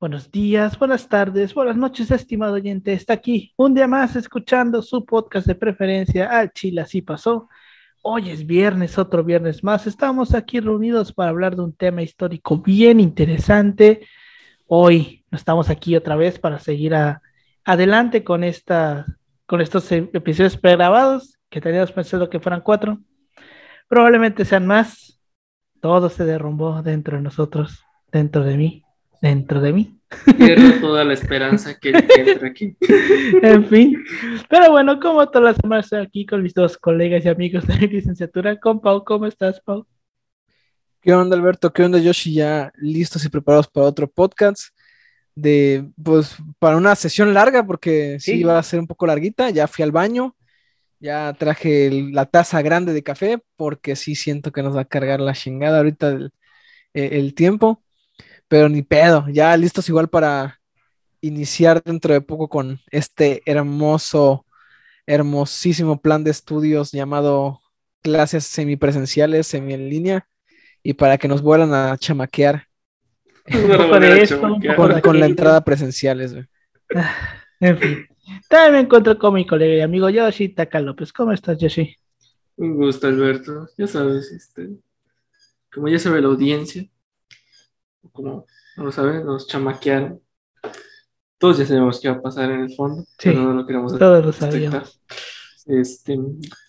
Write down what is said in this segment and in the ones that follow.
Buenos días, buenas tardes, buenas noches, estimado oyente. Está aquí un día más escuchando su podcast de preferencia al Chile, así pasó. Hoy es viernes, otro viernes más. Estamos aquí reunidos para hablar de un tema histórico bien interesante. Hoy estamos aquí otra vez para seguir adelante con, esta, con estos episodios pregrabados que teníamos pensado que fueran cuatro. Probablemente sean más. Todo se derrumbó dentro de nosotros, dentro de mí dentro de mí. Pierdo toda la esperanza que entra aquí. en fin. Pero bueno, como todas las semanas estoy aquí con mis dos colegas y amigos de mi licenciatura, con Pau. ¿Cómo estás, Pau? ¿Qué onda, Alberto? ¿Qué onda, Yoshi? Ya listos y preparados para otro podcast. De, pues, para una sesión larga, porque sí, iba a ser un poco larguita. Ya fui al baño, ya traje la taza grande de café, porque sí siento que nos va a cargar la chingada ahorita el, el tiempo pero ni pedo, ya listos igual para iniciar dentro de poco con este hermoso, hermosísimo plan de estudios llamado clases semipresenciales, semi en línea, y para que nos vuelvan a chamaquear con, la entrada presenciales. En fin, también me encuentro con mi colega y amigo Yoshi Taka López. ¿Cómo estás, Yoshi? Un gusto, Alberto. Ya sabes, este, como ya sabe la audiencia, como no lo saben, nos chamaquearon. Todos ya sabemos qué va a pasar en el fondo, sí, no lo queremos todos lo sabíamos. Este,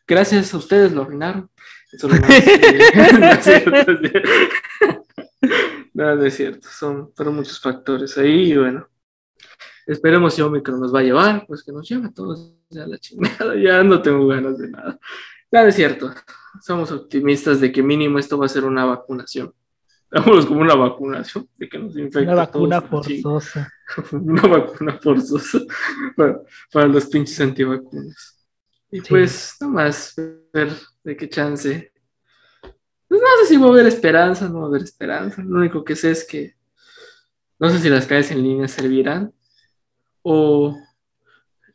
gracias a ustedes lo arruinaron. Eso no, es cierto, no, es cierto. Son, fueron muchos factores ahí y bueno. Esperemos si Omicron nos va a llevar, pues que nos lleve a todos ya la chingada. Ya no tengo ganas de nada. No, es cierto. Somos optimistas de que mínimo esto va a ser una vacunación. Vámonos como una vacunación de que nos infecta. Una vacuna forzosa. una vacuna forzosa para, los pinches antivacunas. Y pues, nomás ver de qué chance. Pues no sé si va a haber esperanza, no va a haber esperanza. Lo único que sé es que no sé si las calles en línea servirán o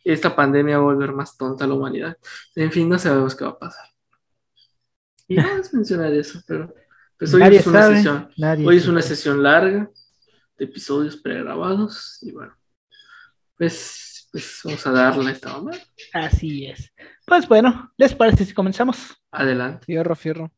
esta pandemia va a volver más tonta a la humanidad. En fin, no sabemos qué va a pasar. Y no es mencionar eso, pero pues hoy es una sesión, hoy es una sesión larga de episodios pregrabados y bueno, pues, pues vamos a darle a esta mamá. Así es. Pues bueno, ¿les parece si comenzamos? Adelante. Fierro, fierro.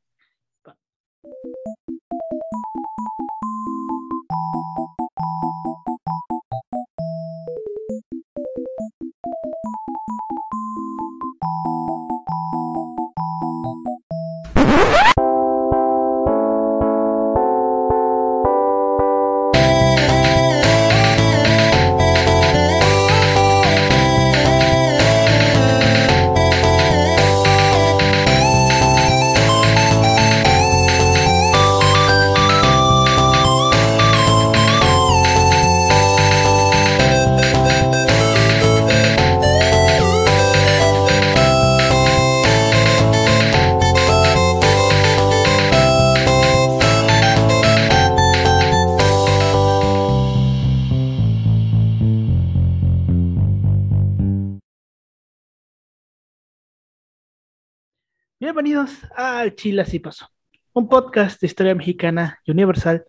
Bienvenidos al Chile Así Pasó, un podcast de historia mexicana y universal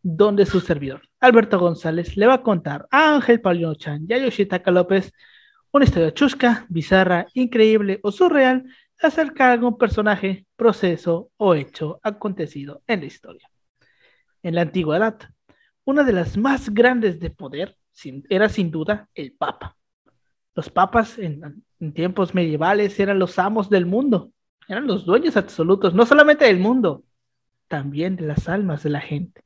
donde su servidor, Alberto González, le va a contar a Ángel Paulino Chan y a Yoshitaka López una historia chusca, bizarra, increíble o surreal acerca de algún personaje, proceso o hecho acontecido en la historia. En la antigüedad, una de las más grandes de poder era sin duda el Papa. Los papas en tiempos medievales eran los amos del mundo eran los dueños absolutos, no solamente del mundo, también de las almas de la gente.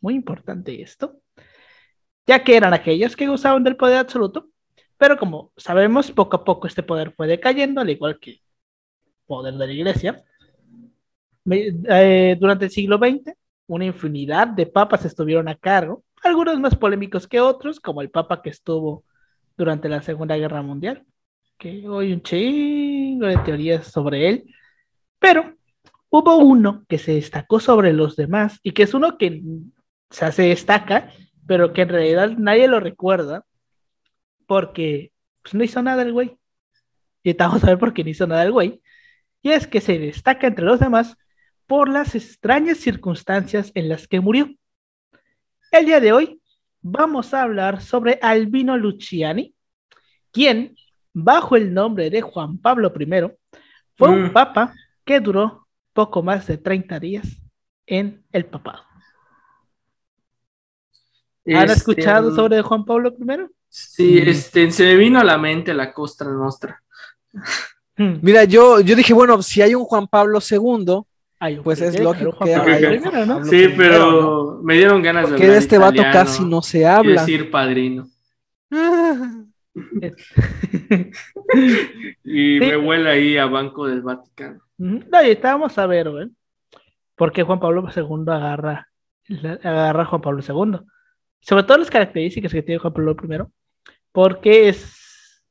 Muy importante esto, ya que eran aquellos que gozaban del poder absoluto, pero como sabemos, poco a poco este poder fue decayendo, al igual que el poder de la iglesia. Eh, durante el siglo XX, una infinidad de papas estuvieron a cargo, algunos más polémicos que otros, como el papa que estuvo durante la Segunda Guerra Mundial, que hoy un chingo de teorías sobre él, pero hubo uno que se destacó sobre los demás y que es uno que se destaca, pero que en realidad nadie lo recuerda porque pues, no hizo nada el güey. Y estamos a ver por qué no hizo nada el güey. Y es que se destaca entre los demás por las extrañas circunstancias en las que murió. El día de hoy vamos a hablar sobre Albino Luciani, quien, bajo el nombre de Juan Pablo I, fue un Mm. papa que duró poco más de 30 días en el papado. ¿Han Este, escuchado sobre Juan Pablo I? Sí, este, se me vino a la mente la Costra Nostra. Hmm. Mira, yo, yo dije, bueno, si hay un Juan Pablo II, Hay un Pues es primero, lógico Juan que un ¿no? Pablo Sí, primero, pero me dieron ganas de que hablar de este vato casi no se y habla. decir padrino. Es- Y Sí. me huele ahí a Banco del Vaticano. No, y estábamos a ver, güey, por qué Juan Pablo II agarra, agarra a Juan Pablo II. Sobre todo las características que tiene Juan Pablo I, porque es,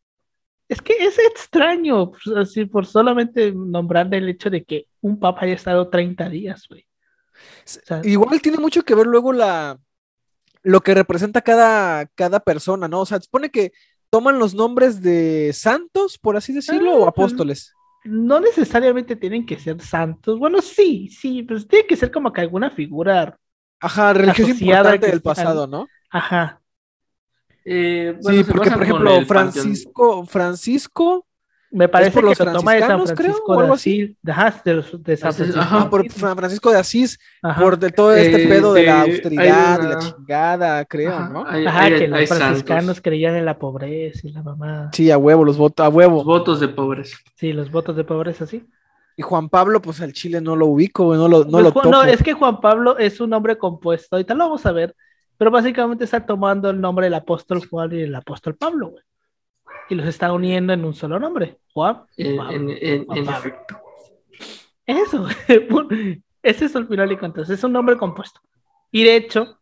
es que es extraño, pues, así por solamente nombrar el hecho de que un papa haya estado 30 días, güey. O sea, Igual tiene mucho que ver luego la lo que representa cada, cada persona, ¿no? O sea, se supone que toman los nombres de santos, por así decirlo, o Ah, apóstoles. no necesariamente tienen que ser santos. Bueno, sí, sí, pues tiene que ser como que alguna figura. Ajá, religioso asociada importante del pasado, ¿no? Ajá. Eh, bueno, sí, porque por ejemplo. Francisco, Francisco Me parece por que los se toma de San franciscanos, creo, Francisco de algo así? Asís. Ajá, de, los- de San Francisco. ajá, por San Francisco de Asís, Ajá. por de todo este Eh, pedo de, la austeridad y la chingada, creo, Ajá, ¿no? hay- Ajá, hay- que los franciscanos santos. creían en la pobreza y la mamá. Sí, a huevo, los votos, a Los huevo. votos de pobres. Sí, los votos de pobreza, sí. Y Juan Pablo, pues al Chile no lo ubico, güey, no lo, no Pues, lo topo. no, es que Juan Pablo es un nombre compuesto, ahorita lo vamos a ver, pero básicamente está tomando el nombre del apóstol Juan y el apóstol Pablo, güey. Y los está uniendo en un solo nombre, Juan. En, Pablo. en- en- Juan en efecto. Eso, ese es el final de cuentas, es un nombre compuesto. Y de hecho,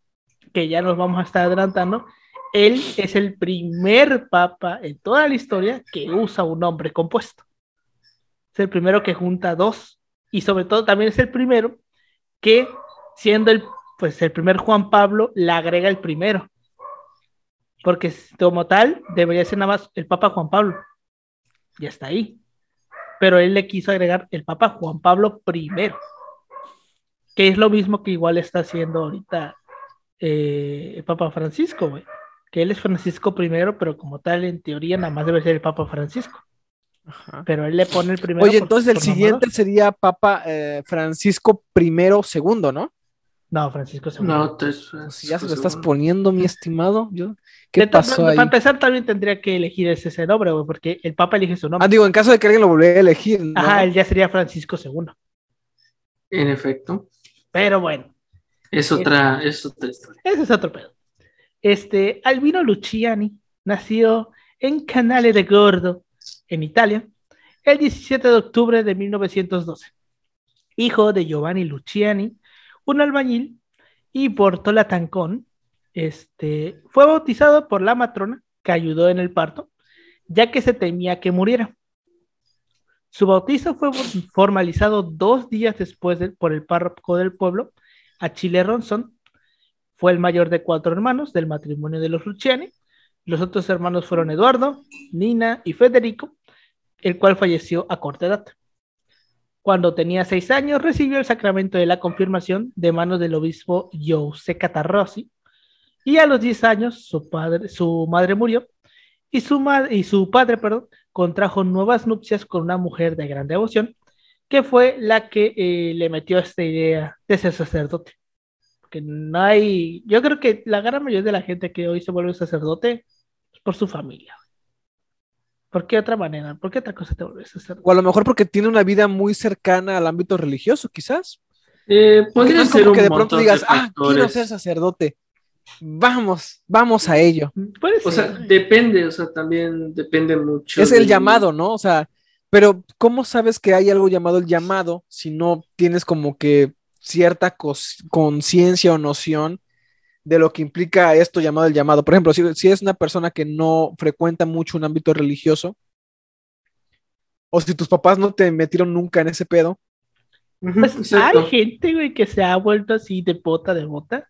que ya nos vamos a estar adelantando, él es el primer papa en toda la historia que usa un nombre compuesto. Es el primero que junta dos. Y sobre todo también es el primero que, siendo el, pues, el primer Juan Pablo, le agrega el primero. Porque como tal, debería ser nada más el Papa Juan Pablo. Ya está ahí pero él le quiso agregar el Papa Juan Pablo I, que es lo mismo que igual está haciendo ahorita eh, el Papa Francisco, güey. Que él es Francisco I, pero como tal, en teoría, nada más debe ser el Papa Francisco. Ajá. Pero él le pone el primero. Oye, por- entonces el siguiente sería Papa eh, Francisco I, segundo, ¿no? No, Francisco II. No, te- Si ya se lo estás poniendo, mi estimado. Yo, ¿Qué De pasó para ahí? empezar, también tendría que elegir ese, ese nombre, güey, porque el Papa elige su nombre. Ah, digo, en caso de que alguien lo volviera a elegir, ¿no? Ajá, él ya sería Francisco II. En efecto. Pero bueno, Es otra, es otra historia. Ese es otro pedo. Este, Albino Luciani nació en Canale de Gordo, en Italia, el 17 de octubre de 1912. Hijo de Giovanni Luciani, un albañil, y Portola Tancón, este, fue bautizado por la matrona que ayudó en el parto, ya que se temía que muriera. Su bautizo fue formalizado dos días después de- por el párroco del pueblo, Achille Ronson, fue el mayor de cuatro hermanos del matrimonio de los Luciani. Los otros hermanos fueron Eduardo, Nina y Federico, el cual falleció a corta edad. Cuando tenía seis años, recibió el sacramento de la confirmación de manos del obispo Giuseppe Catarrossi, y a los diez años su, padre, su madre murió y su, ma- y su padre perdón, contrajo nuevas nupcias con una mujer de gran devoción, que fue la que eh, le metió esta idea de ser sacerdote que no hay, yo creo que la gran mayoría de la gente que hoy se vuelve sacerdote es por su familia. ¿Por qué otra manera? ¿Por qué otra cosa te vuelves sacerdote? O a lo mejor porque tiene una vida muy cercana al ámbito religioso, quizás. Eh, podría no ser como un que de pronto digas, de ah, quiero ser sacerdote. Vamos, vamos a ello. Puede O sea, ser. depende, o sea, también depende mucho. Es el del- llamado, ¿no? O sea, pero ¿cómo sabes que hay algo llamado el llamado si no tienes como que cierta conciencia o noción de lo que implica esto llamado el llamado? Por ejemplo, si, si es una persona que no frecuenta mucho un ámbito religioso, o si tus papás no te metieron nunca en ese pedo, Pues exacto. hay gente, güey, que se ha vuelto así de bota de bota.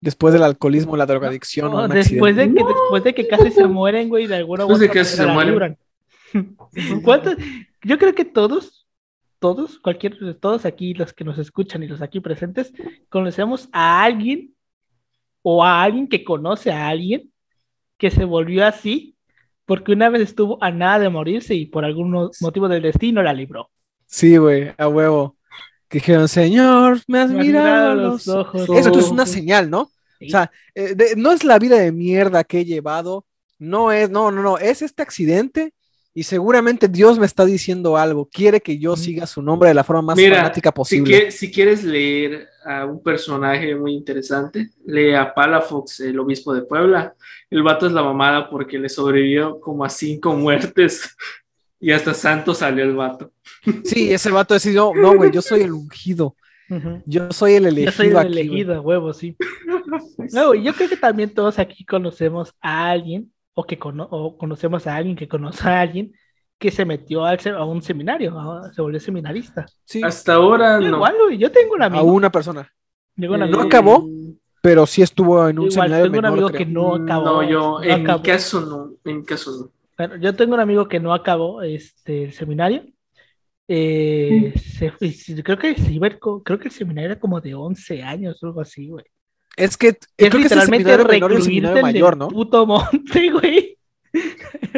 después del alcoholismo, la drogadicción o No, después, de que, después de que casi se mueren, güey, de alguna Después de que casi manera se mueren. ¿Cuántos? Yo creo que todos, todos, cualquier, todos aquí, los que nos escuchan y los aquí presentes, conocemos a alguien o a alguien que conoce a alguien que se volvió así porque una vez estuvo a nada de morirse y por algún motivo del destino la libró. Sí, güey, a huevo. Que dijeron, Señor, me has, mirado, los ojos. Eso es una señal, ¿no? O sea, eh, no es la vida de mierda que he llevado, no es, no, no, no, es este accidente y seguramente Dios me está diciendo algo, quiere que yo siga su nombre de la forma más fanática posible. Si, si, quieres leer a un personaje muy interesante, lee a Palafox, el obispo de Puebla. El vato es la mamada porque le sobrevivió como a cinco muertes y hasta santo salió el vato. Sí, ese vato decidió, no, güey, yo soy el ungido. Yo soy el elegido. Yo soy el elegido, huevo, sí. No, yo creo que también todos aquí conocemos a alguien o que conocemos a alguien que conoce a alguien que se metió a un seminario, se volvió seminarista. Sí. Hasta ahora no. Igual, yo tengo un amigo. A una persona. no acabó, pero sí estuvo en un seminario. Tengo un amigo que no acabó. No, yo, en mi caso no, en mi caso no. Bueno, yo tengo un amigo que no acabó este, el seminario. Eh, creo que creo que el seminario era como de 11 años o algo así, güey. Es que es creo literalmente que recluirte mayor, ¿no? puto monte, güey.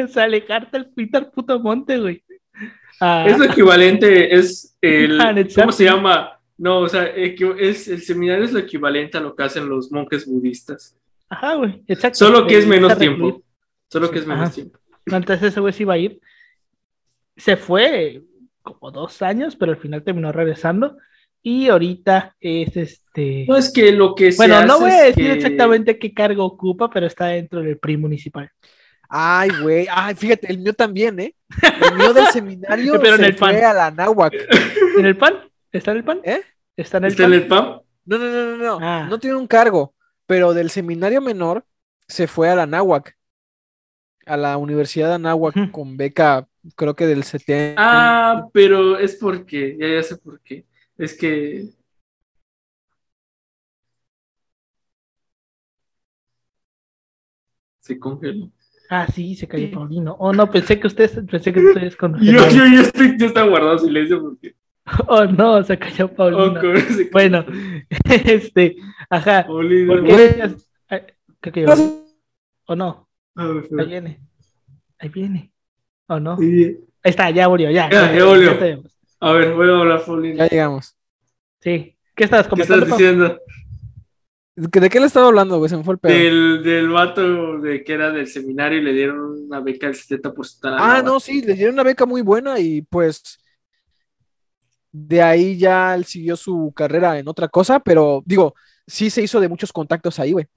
o sea, alejarte al Peter puto monte, güey. Ah. Es lo equivalente, es el. Ah, ¿Cómo se llama? No, o sea, es, el seminario es lo equivalente a lo que hacen los monjes budistas. Ajá, güey, exacto. Solo que es menos tiempo. Solo que es menos tiempo. Entonces ese güey sí iba a ir. Se fue como dos años, pero al final terminó regresando. Y ahorita es este. No es que lo que Bueno, no voy a decir exactamente qué cargo ocupa, pero está dentro del PRI municipal. Ay, güey. Ay, fíjate, el mío también, ¿eh? El mío del seminario pero en el fue a la náhuac. ¿En el PAN? ¿Está en el PAN? ¿Eh? ¿Está en el ¿Está PAN? en el PAN? No, no, no, no, no. Ah. No tiene un cargo, pero del seminario menor se fue a la náhuac. A la Universidad de Anáhuac con beca, creo que del 70. Ah, pero es porque, ya, ya sé por qué es que se congeló. Ah, sí, se cayó Paulino. Oh, no, pensé que ustedes, pensé que ustedes conocían. yo, yo, yo, estoy, yo estaba guardado silencio porque. Oh, no, se cayó Paulino. Oh, bueno, este, ajá. Paulino. Que yo. ¿O no? Ah, Ahí viene. Ahí viene. ¿O no? Ahí está, ya volvió, ya. Ya, ya, volvió. A ver, voy a hablar, Paulino. Ya llegamos. Sí. ¿Qué estabas comentando? ¿Qué estás diciendo? ¿De qué le estaba hablando, güey? Se me fue el pedo. Del, del vato de que era del seminario y le dieron una beca del 70%. Ah, no, sí, le dieron una beca muy buena y pues de ahí ya él siguió su carrera en otra cosa, pero digo, sí se hizo de muchos contactos ahí, güey.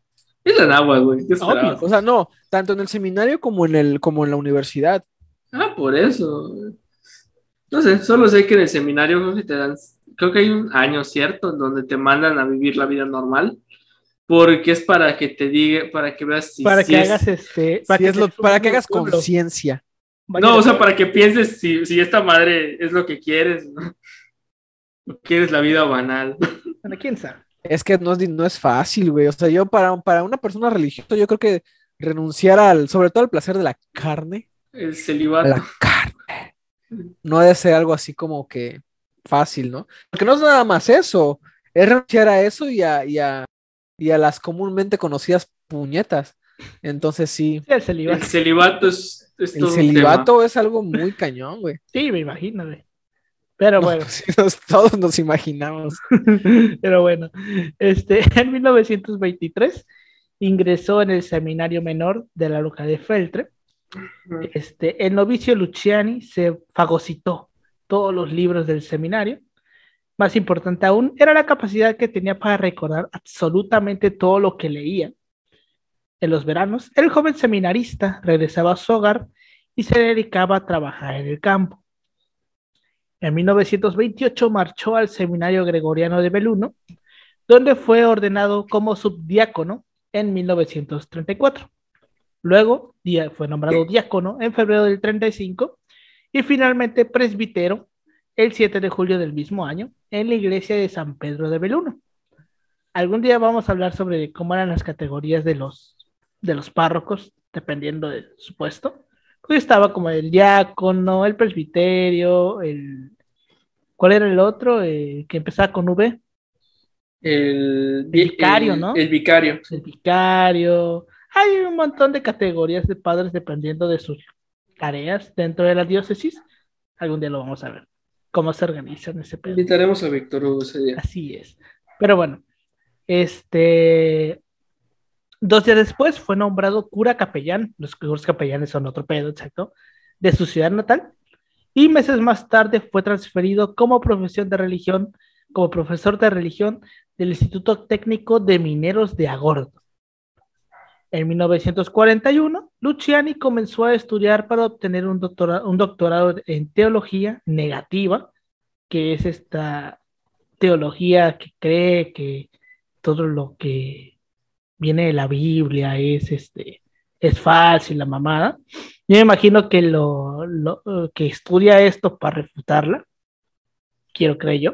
Es la agua, güey. O sea, no, tanto en el seminario como en el, como en la universidad. Ah, por eso. No sé, solo sé que en el seminario creo que te dan, creo que hay un año, ¿cierto? Donde te mandan a vivir la vida normal. Porque es para que te diga, para que veas si. Para que hagas este. Para, que, para que hagas conciencia. No, o sea, para que pienses si, si, esta madre es lo que quieres, ¿no? O quieres la vida banal. Bueno, quién sabe. Es que no es, no es fácil, güey. O sea, yo para, para una persona religiosa, yo creo que renunciar al, sobre todo al placer de la carne. El celibato. La carne no debe ser algo así como que fácil, ¿no? Porque no es nada más eso, es renunciar a eso y a, y a, las comúnmente conocidas puñetas. Entonces sí. el celibato. El celibato es, El celibato es algo muy cañón, güey. Sí, me imagino, güey. Pero bueno. todos nos imaginamos. Pero bueno, este, en 1923 ingresó en el seminario menor de la Luca de Feltre este, el novicio Luciani se fagocitó todos los libros del seminario. Más importante aún, era la capacidad que tenía para recordar absolutamente todo lo que leía. En los veranos, el joven seminarista regresaba a su hogar y se dedicaba a trabajar en el campo. En 1928 marchó al Seminario Gregoriano de Beluno, donde fue ordenado como subdiácono en 1934. Luego fue nombrado diácono en febrero del 35 y finalmente presbítero el 7 de julio del mismo año en la iglesia de San Pedro de Beluno. Algún día vamos a hablar sobre cómo eran las categorías de los, de los párrocos, dependiendo de su puesto. Pues estaba como el diácono, el presbiterio, el... ¿Cuál era el otro? Que empezaba con V. El, vicario, ¿no? El vicario. El vicario. Hay un montón de categorías de padres dependiendo de sus tareas dentro de la diócesis. Algún día lo vamos a ver. Cómo se organizan ese pedo. Invitaremos a Víctor Hugo ese día. Así es. Pero bueno, este. Dos días después fue nombrado cura capellán. Los curas capellanes son otro pedo, exacto. De su ciudad natal. Y meses más tarde fue transferido como profesión de religión, como profesor de religión del Instituto Técnico de Mineros de Agordo. En 1941, Luciani comenzó a estudiar para obtener un doctorado, un doctorado en teología negativa, que es esta teología que cree que todo lo que viene de la Biblia es este es falso y la mamada. Yo me imagino que lo, que estudia esto para refutarla, quiero creer yo,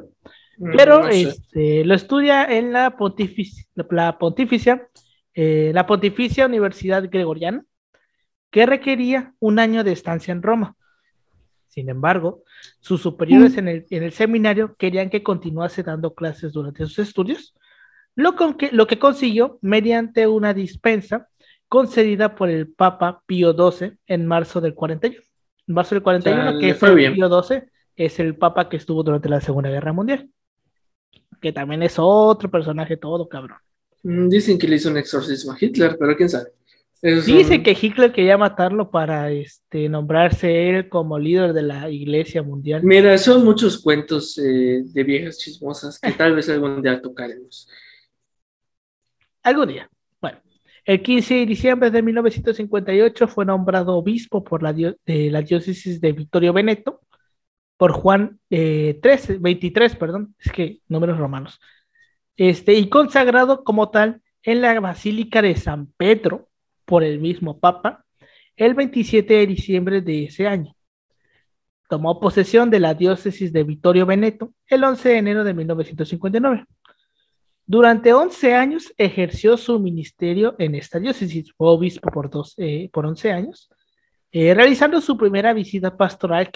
mm, pero este, lo estudia en la pontificia, la pontificia eh, la Pontificia Universidad Gregoriana, que requería un año de estancia en Roma. Sin embargo, sus superiores mm. en, el, seminario querían que continuase dando clases durante sus estudios, lo, que, lo que consiguió mediante una dispensa concedida por el Papa Pío XII en marzo del 41. En marzo del 41, que fue Pío XII es el Papa que estuvo durante la Segunda Guerra Mundial, que también es otro personaje todo cabrón. Mm, dicen que le hizo un exorcismo a Hitler, pero quién sabe. Dice que Hitler quería matarlo para este, nombrarse él como líder de la iglesia mundial. Mira, son muchos cuentos eh, de viejas chismosas que tal vez algún día tocaremos. Algún día. Bueno, el 15 de diciembre de 1958 fue nombrado obispo por la, de la diócesis de Vittorio Veneto por Juan eh, 13, 23, perdón, es que números romanos, este, y consagrado como tal en la Basílica de San Pedro por el mismo Papa el 27 de diciembre de ese año. Tomó posesión de la diócesis de Vittorio Veneto el 11 de enero de 1959. Durante 11 años ejerció su ministerio en esta diócesis, fue obispo por, dos, por 11 años, eh, realizando su primera visita pastoral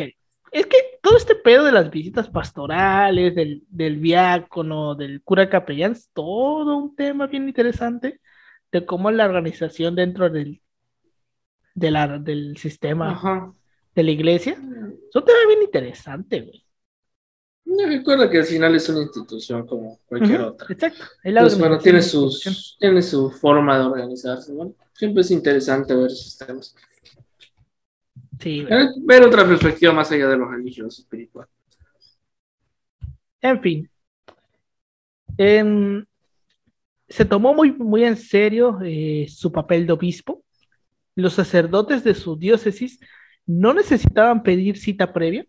es que todo este pedo de las visitas pastorales, del, del diácono, del cura capellán, es todo un tema bien interesante de cómo la organización dentro del, de la, del sistema de la iglesia. Es un tema bien interesante, güey. No recuerdo que al final es una institución como cualquier otra. Exacto. Pues, bueno, tiene, sus, tiene su forma de organizarse. Bueno, siempre es interesante ver esos temas. Sí, ver, otra perspectiva más allá de lo religioso espiritual. En fin. se tomó muy, muy en serio eh, su papel de obispo. Los sacerdotes de su diócesis no necesitaban pedir cita previa,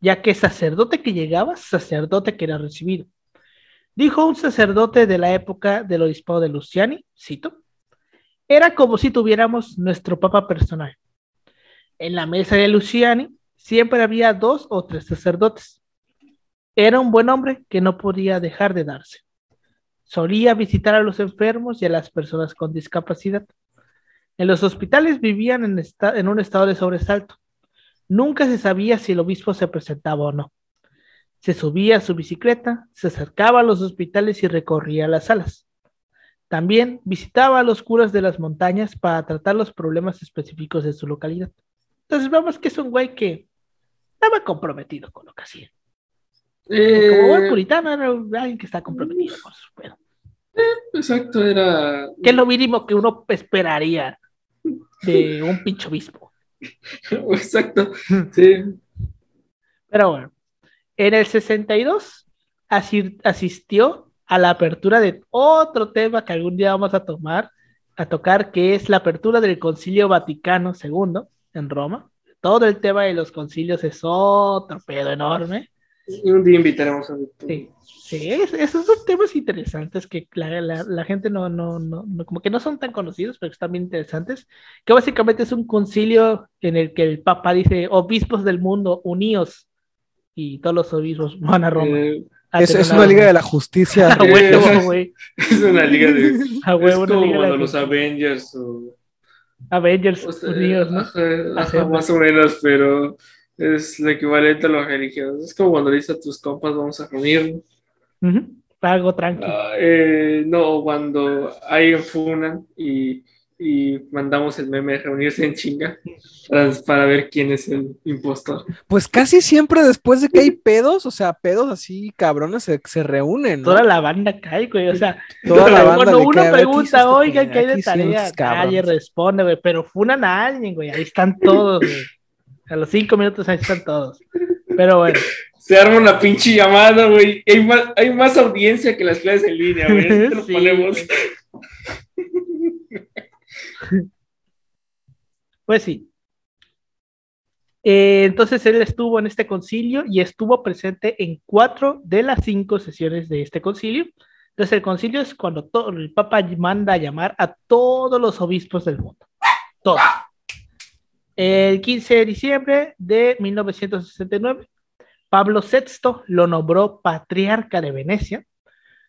ya que sacerdote que llegaba, sacerdote que era recibido. Dijo un sacerdote de la época del obispado de Luciani, cito, era como si tuviéramos nuestro papa personal. En la mesa de Luciani siempre había dos o tres sacerdotes. Era un buen hombre que no podía dejar de darse. Solía visitar a los enfermos y a las personas con discapacidad. En los hospitales vivían en, en un estado de sobresalto. Nunca se sabía si el obispo se presentaba o no. Se subía a su bicicleta, se acercaba a los hospitales y recorría las salas. También visitaba a los curas de las montañas para tratar los problemas específicos de su localidad. Entonces vemos que es un güey que estaba comprometido con lo que hacía. como buen eh, puritano era alguien que está comprometido con su pedo. Eh, exacto, era. Que es lo mínimo que uno esperaría de un pincho obispo. Exacto, sí. Pero bueno, en el 62 asistió a la apertura de otro tema que algún día vamos a tomar, a tocar, que es la apertura del Concilio Vaticano II en Roma. Todo el tema de los concilios es otro pedo enorme. Y un día invitaremos a Sí, sí esos son temas interesantes que la, la, gente no, no, no, como que no son tan conocidos, pero están bien interesantes. Que básicamente es un concilio en el que el Papa dice: Obispos del mundo, uníos. Y todos los obispos van a Roma. Eh, es, una liga de la justicia. Es una liga de. A huevo, es como los Avengers o Avengers Unidos, ¿no? más o menos, pero es lo equivalente a los religiosos. Es como cuando dices a tus compas, vamos a reunirnos. Algo tranquilo. Ah, eh, no, cuando hay funan y, y mandamos el meme de reunirse en chinga para, para ver quién es el impostor. Pues casi siempre después de que hay pedos, o sea, pedos así cabrones se, se reúnen. ¿no? Toda la banda cae, güey. O sea, Toda la banda cuando uno cae, a ver, ¿qué hizo pregunta, este oigan, pendejo? ¿qué hay ¿Qué de tarea? Nadie responde, güey. Pero funan a alguien, güey. Ahí están todos, güey. A los cinco minutos ahí están todos. Pero bueno. Se arma una pinche llamada, güey. Hay más, hay más audiencia que las clases en línea, güey. Sí, ponemos. Pues sí. Eh, entonces él estuvo en este concilio y estuvo presente en cuatro de las cinco sesiones de este concilio. Entonces el concilio es cuando el Papa manda a llamar a todos los obispos del mundo. Todos. El 15 de diciembre de 1969, Pablo VI lo nombró patriarca de Venecia,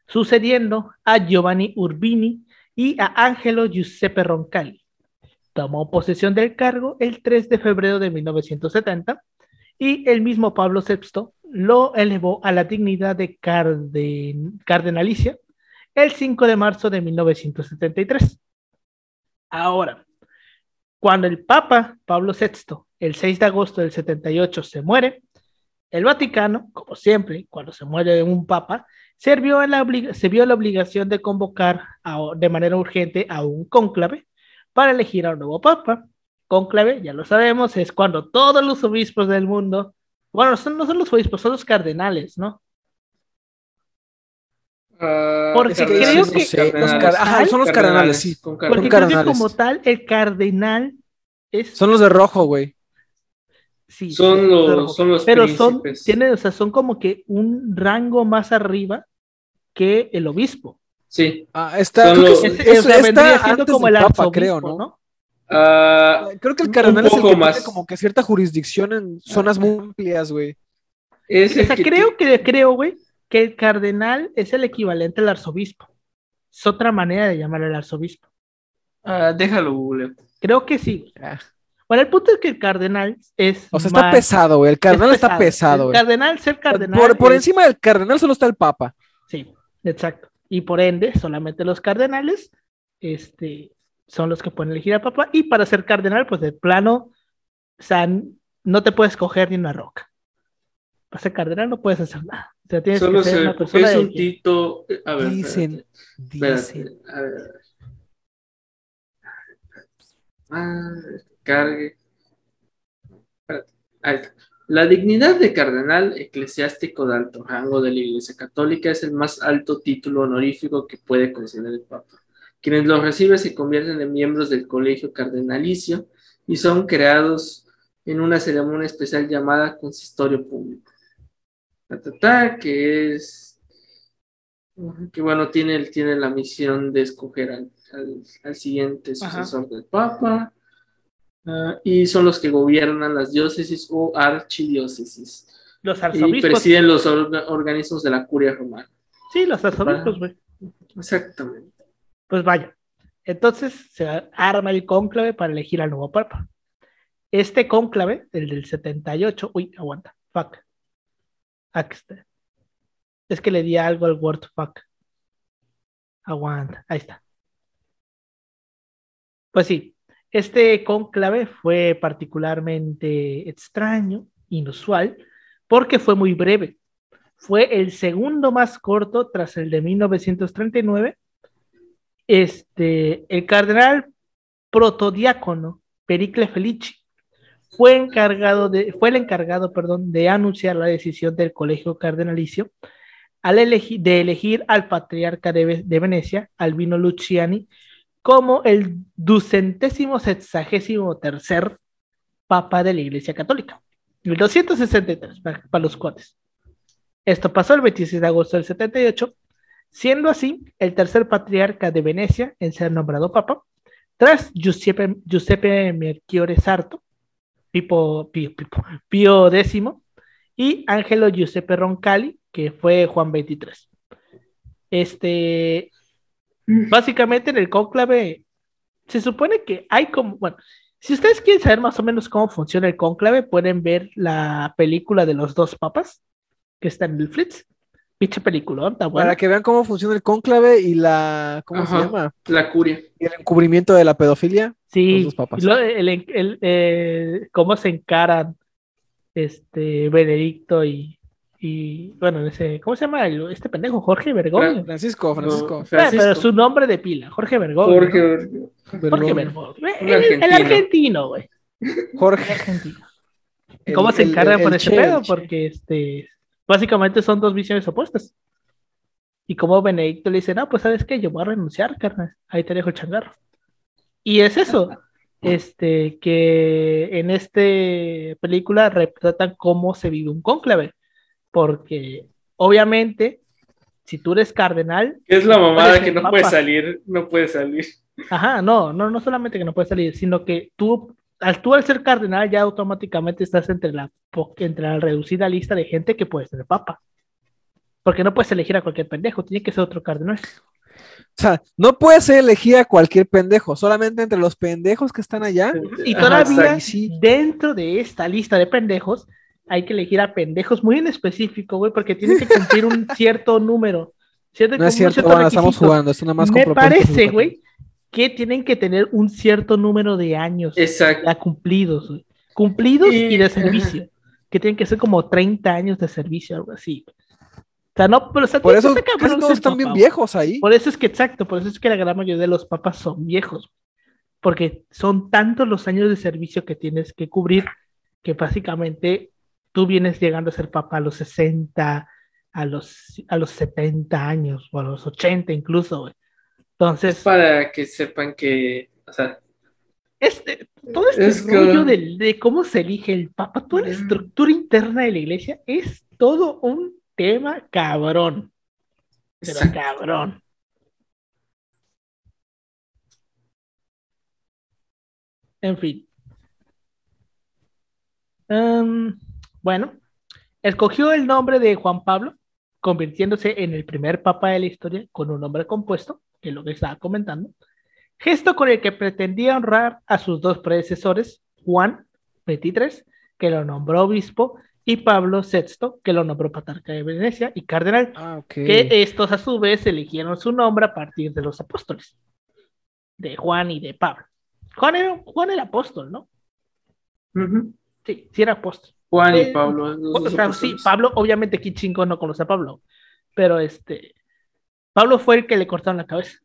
sucediendo a Giovanni Urbini y a Angelo Giuseppe Roncalli. Tomó posesión del cargo el 3 de febrero de 1970 y el mismo Pablo VI lo elevó a la dignidad de carden- cardenalicia el 5 de marzo de 1973. Ahora, cuando el Papa Pablo VI, el 6 de agosto del 78, se muere, el Vaticano, como siempre, cuando se muere un Papa, se vio la, oblig- se vio en la obligación de convocar a- de manera urgente a un cónclave para elegir a un nuevo Papa. Cónclave, ya lo sabemos, es cuando todos los obispos del mundo, bueno, son- no son los obispos, son los cardenales, ¿no? Ah, Porque creo que- Sí, los cardenales. car- ajá, son los cardenales, sí. Con Porque cardenales. creo que como tal, el cardenal es... Son los de rojo, güey. Sí, Son los- pero- son los Pero son, tienen, o sea, son como que un rango más arriba que el obispo. Sí. Ah, está, creo que es- Ese- eso o sea, está vendría siendo antes como el Papa, arzobispo, creo, ¿no? Ah, Creo que el cardenal es el que más. tiene como que cierta jurisdicción en zonas muy amplias, güey. es O el sea, que creo que, creo, güey, que el cardenal es el equivalente al arzobispo. Es otra manera de llamar al arzobispo. Ah, déjalo, Google. Creo que sí. Ah. Bueno, el punto es que el cardenal es. O sea, está más- pesado, güey. El cardenal es está pesado, El güey. cardenal, ser cardenal. Por, por es- encima del cardenal solo está el papa. Sí, exacto. Y por ende, solamente los cardenales este, son los que pueden elegir al papa. Y para ser cardenal, pues de plano, o sea, no te puedes coger ni una roca. Para ser cardenal no puedes hacer nada. O sea, tienes Solo que ser se- una persona es un tito. A ver, Dicen, espérate, dicen. espérate, a ver, a ver. Ah, cargue. Espérate, ahí está. La dignidad de cardenal eclesiástico de alto rango de la Iglesia Católica es el más alto título honorífico que puede conceder el Papa. Quienes lo reciben se convierten en miembros del colegio cardenalicio y son creados en una ceremonia especial llamada consistorio público. Ta, ta, ta, que es que bueno, tiene, tiene la misión de escoger al, al- al siguiente sucesor del Papa, ah, y son los que gobiernan las diócesis o archidiócesis, Los y arzobispos. presiden los orga- organismos de la curia romana. Sí, los arzobispos, güey. Exactamente. Pues vaya. Entonces se arma el cónclave para elegir al nuevo papa. Este cónclave, el del 78, uy, aguanta, fuck. Aquí está. Es que le di algo al word fuck. Aguanta, ahí está. Pues sí, este cónclave fue particularmente extraño, inusual, porque fue muy breve. Fue el segundo más corto tras el de 1939 este, el cardenal protodiácono Pericle Felici fue encargado de, fue el encargado, perdón, de anunciar la decisión del colegio cardenalicio al de elegir al patriarca de, de Venecia, Albino Luciani, como el ducentésimo sexagésimo tercer papa de la Iglesia Católica. El 263, para, para los cuates. Esto pasó el 26 de agosto del 78 siendo así el tercer patriarca de Venecia en ser nombrado papa, tras Giuseppe, Giuseppe Melchiorre Sarto, Pío, Pío X, y Angelo Giuseppe Roncalli, que fue Juan XXIII. Este, básicamente en el cónclave, se supone que hay como, bueno, si ustedes quieren saber más o menos cómo funciona el cónclave, pueden ver la película de los dos papas, que está en el Flitz. Pinche película, Para que vean cómo funciona el cónclave y la. ¿Cómo se llama? La curia. Y el encubrimiento de la pedofilia. Sí. el, eh, cómo se encaran este Benedicto y, y bueno, ese, ¿cómo se llama este pendejo? Jorge Bergón. Francisco, Francisco. Eh, pero su nombre de pila, Jorge Bergón. Jorge, Jorge Bergón. El, argentino, güey. Jorge. argentino. ¿Cómo se encargan por ese pedo? Porque este básicamente son dos visiones opuestas. Y como Benedicto le dice, no, pues sabes qué, yo voy a renunciar, carnal. Ahí te dejo el changarro. Y es eso, este, que en esta película retratan cómo se vive un cónclave. Porque obviamente, si tú eres cardenal. Es la mamada que no puede salir, no puede salir. Ajá, no, no, no solamente que no puede salir, sino que tú al tú al ser cardenal ya automáticamente estás entre la, entre la reducida lista de gente que puede ser papa. Porque no puedes elegir a cualquier pendejo, tiene que ser otro cardenal. O sea, no puedes elegir a cualquier pendejo, solamente entre los pendejos que están allá. Y todavía dentro de esta lista de pendejos hay que elegir a pendejos muy en específico, güey, porque tienen que cumplir un cierto número. no es cierto, bueno, estamos jugando, esto nada más Me parece, güey, que tienen que tener un cierto número de años ya cumplidos, cumplidos y de servicio, que tienen que ser como 30 años de servicio, algo así. O sea, no, pero por eso todos están bien viejos ahí. Por eso es que exacto, por eso es que la gran mayoría de los papas son viejos, porque son tantos los años de servicio que tienes que cubrir que básicamente tú vienes llegando a ser papa a los 60, a los, a los 70 años o a los 80 incluso, güey. Entonces. para que sepan que. O sea. Este, todo este rollo de, cómo se elige el Papa, toda la estructura interna de la iglesia, es todo un tema cabrón. Pero cabrón. En fin. Em, bueno, escogió el nombre de Juan Pablo, convirtiéndose en el primer papa de la historia con un nombre compuesto que es lo que estaba comentando, gesto con el que pretendía honrar a sus dos predecesores, Juan 23, que lo nombró obispo, y Pablo VI, que lo nombró patriarca de Venecia y cardenal, ah, que estos a su vez eligieron su nombre a partir de los apóstoles, de Juan y de Pablo. Juan era Juan el apóstol, ¿no? Sí, sí era apóstol. Juan y Pablo. sí, Pablo, obviamente aquí chingo no conoce a Pablo, pero este, Pablo fue el que le cortaron la cabeza.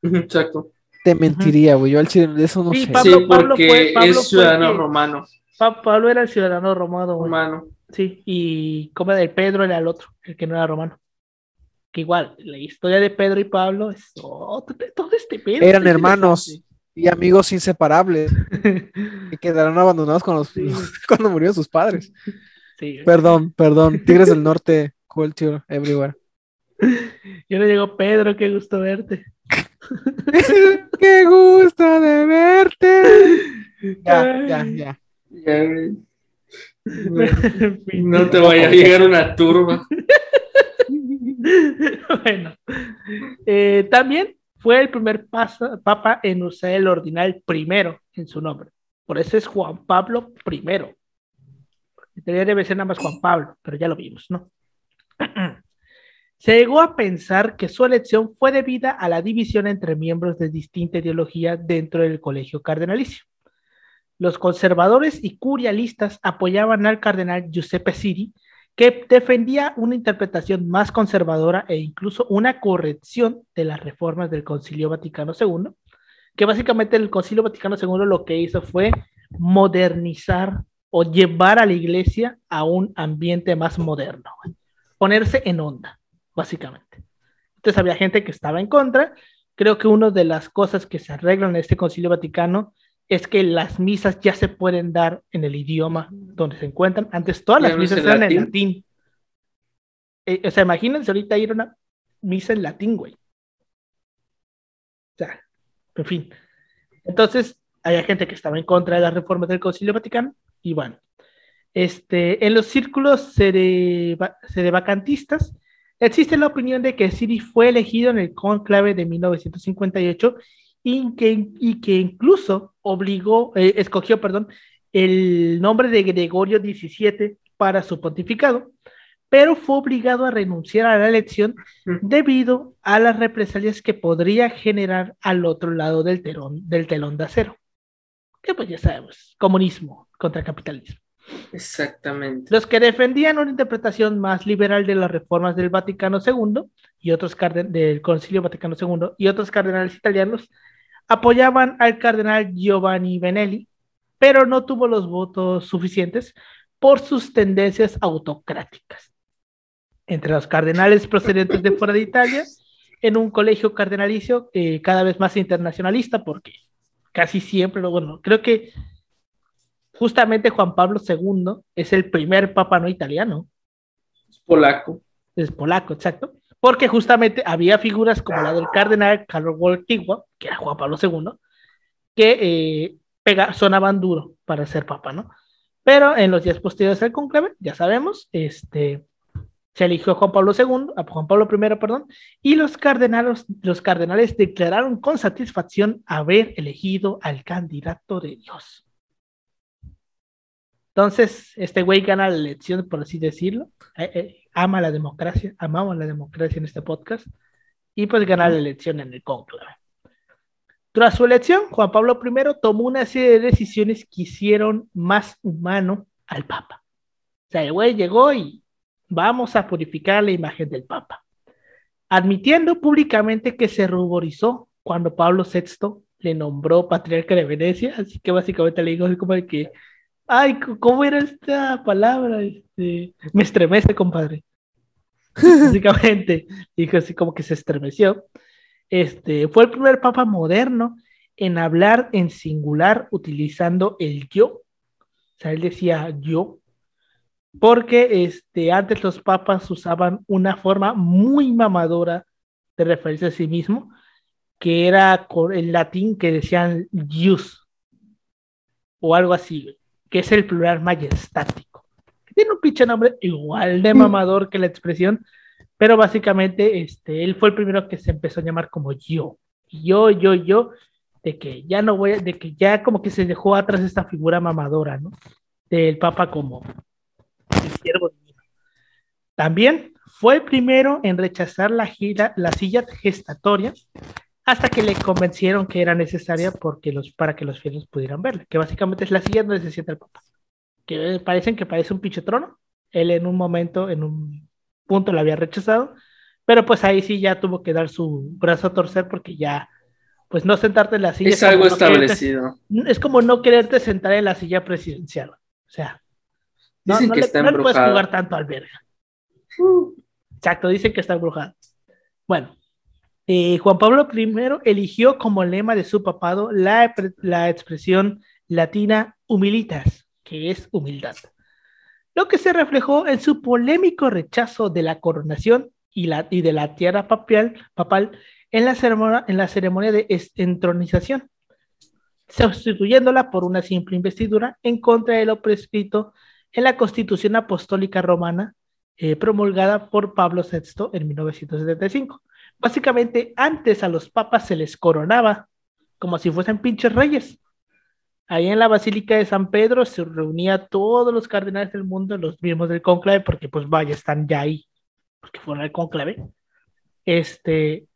Exacto. Te mentiría, güey. Yo al de eso no sé. Pablo, sí, porque es ciudadano romano. Pablo era el ciudadano romano, güey. Romano. Sí, y como el Pedro era el otro, el que no era romano. Que igual, la historia de Pedro y Pablo es todo, este Pedro. Eran hermanos y amigos inseparables. y quedaron abandonados cuando, cuando murieron sus padres. Sí, perdón, perdón. Tigres del Norte, culture everywhere. Yo le digo, Pedro, qué gusto verte. qué gusto de verte. Ya, ya, ya. No, te vaya a llegar una turba. bueno, eh, también fue el primer papa en usar el ordinal primero en su nombre. Por eso es Juan Pablo I. Debe ser nada más Juan Pablo, pero ya lo vimos, ¿no? Se llegó a pensar que su elección fue debida a la división entre miembros de distinta ideología dentro del colegio cardenalicio. Los conservadores y curialistas apoyaban al cardenal Giuseppe Siri, que defendía una interpretación más conservadora e incluso una corrección de las reformas del Concilio Vaticano II, que básicamente el Concilio Vaticano II lo que hizo fue modernizar o llevar a la iglesia a un ambiente más moderno, ponerse en onda básicamente. Entonces había gente que estaba en contra. Creo que una de las cosas que se arreglan en este Concilio Vaticano es que las misas ya se pueden dar en el idioma donde se encuentran. Antes todas las misas eran en latín. Eh, o sea, imagínense ahorita ir a una misa en latín, güey. O sea, en fin. Entonces, había gente que estaba en contra de las reformas del Concilio Vaticano y bueno, este, en los círculos vacantistas Existe la opinión de que Siri fue elegido en el conclave de 1958 y que, y que incluso obligó, eh, escogió, perdón, el nombre de Gregorio XVII para su pontificado, pero fue obligado a renunciar a la elección debido a las represalias que podría generar al otro lado del telón, del telón de acero. Que pues ya sabemos, comunismo contra capitalismo. Exactamente. Los que defendían una interpretación más liberal de las reformas del Vaticano II y otros del Concilio Vaticano II y otros cardenales italianos apoyaban al cardenal Giovanni Benelli, pero no tuvo los votos suficientes por sus tendencias autocráticas. Entre los cardenales procedentes de fuera de Italia, en un colegio cardenalicio eh, cada vez más internacionalista, porque casi siempre, bueno, creo que justamente Juan Pablo II es el primer papa no italiano. Es polaco. Es polaco, exacto. Porque justamente había figuras como la del cardenal Carlos Wojtyła, que era Juan Pablo II, que eh, sonaban duro para ser papa, ¿no? Pero en los días posteriores al conclave, ya sabemos, este, se eligió Juan Pablo II, a Juan Pablo I, perdón, y los cardenales, los cardenales declararon con satisfacción haber elegido al candidato de Dios. Entonces, este güey gana la elección, por así decirlo. Eh, eh, ama la democracia, amamos la democracia en este podcast. Y pues gana la elección en el conclave. Tras su elección, Juan Pablo I tomó una serie de decisiones que hicieron más humano al Papa. O sea, el güey llegó y vamos a purificar la imagen del Papa. Admitiendo públicamente que se ruborizó cuando Pablo VI le nombró patriarca de Venecia, así que básicamente le dijo así como que Ay, ¿cómo era esta palabra? Este, me estremece, compadre. Básicamente, dijo así como que se estremeció. Este, fue el primer papa moderno en hablar en singular utilizando el yo. O sea, él decía yo, porque este, antes los papas usaban una forma muy mamadora de referirse a sí mismo, que era con el latín que decían jus o algo así que es el plural majestático. Tiene un pinche nombre igual de mm. mamador que la expresión, pero básicamente este, él fue el primero que se empezó a llamar como yo. Yo, yo, yo, de que ya no voy, de que ya como que se dejó atrás esta figura mamadora, ¿no? Del Papa como el siervo divino. También fue el primero en rechazar la, gira, la silla gestatoria hasta que le convencieron que era necesaria porque los, para que los fieles pudieran verla, que básicamente es la silla donde se sienta el Papa, que parecen que parece un pinche trono, él en un momento, en un punto la había rechazado, pero pues ahí sí ya tuvo que dar su brazo a torcer porque ya, pues no sentarte en la silla. Es algo establecido. es como no quererte sentar en la silla presidencial, o sea, no, dicen que le, está no puedes jugar tanto al verga. Uh. Exacto, dicen que está embrujado. Bueno, eh, Juan Pablo I eligió como lema de su papado la, expresión latina humilitas, que es humildad, lo que se reflejó en su polémico rechazo de la coronación y, de la tierra papal, en, la ceremonia, en la ceremonia de entronización, sustituyéndola por una simple investidura en contra de lo prescrito en la Constitución Apostólica Romana eh, promulgada por Pablo VI en 1975 Básicamente, antes a los papas se les coronaba como si fuesen pinches reyes. Ahí en la Basílica de San Pedro se reunía todos los cardenales del mundo, los mismos del conclave, porque pues vaya, están ya ahí, porque fueron al conclave. Este,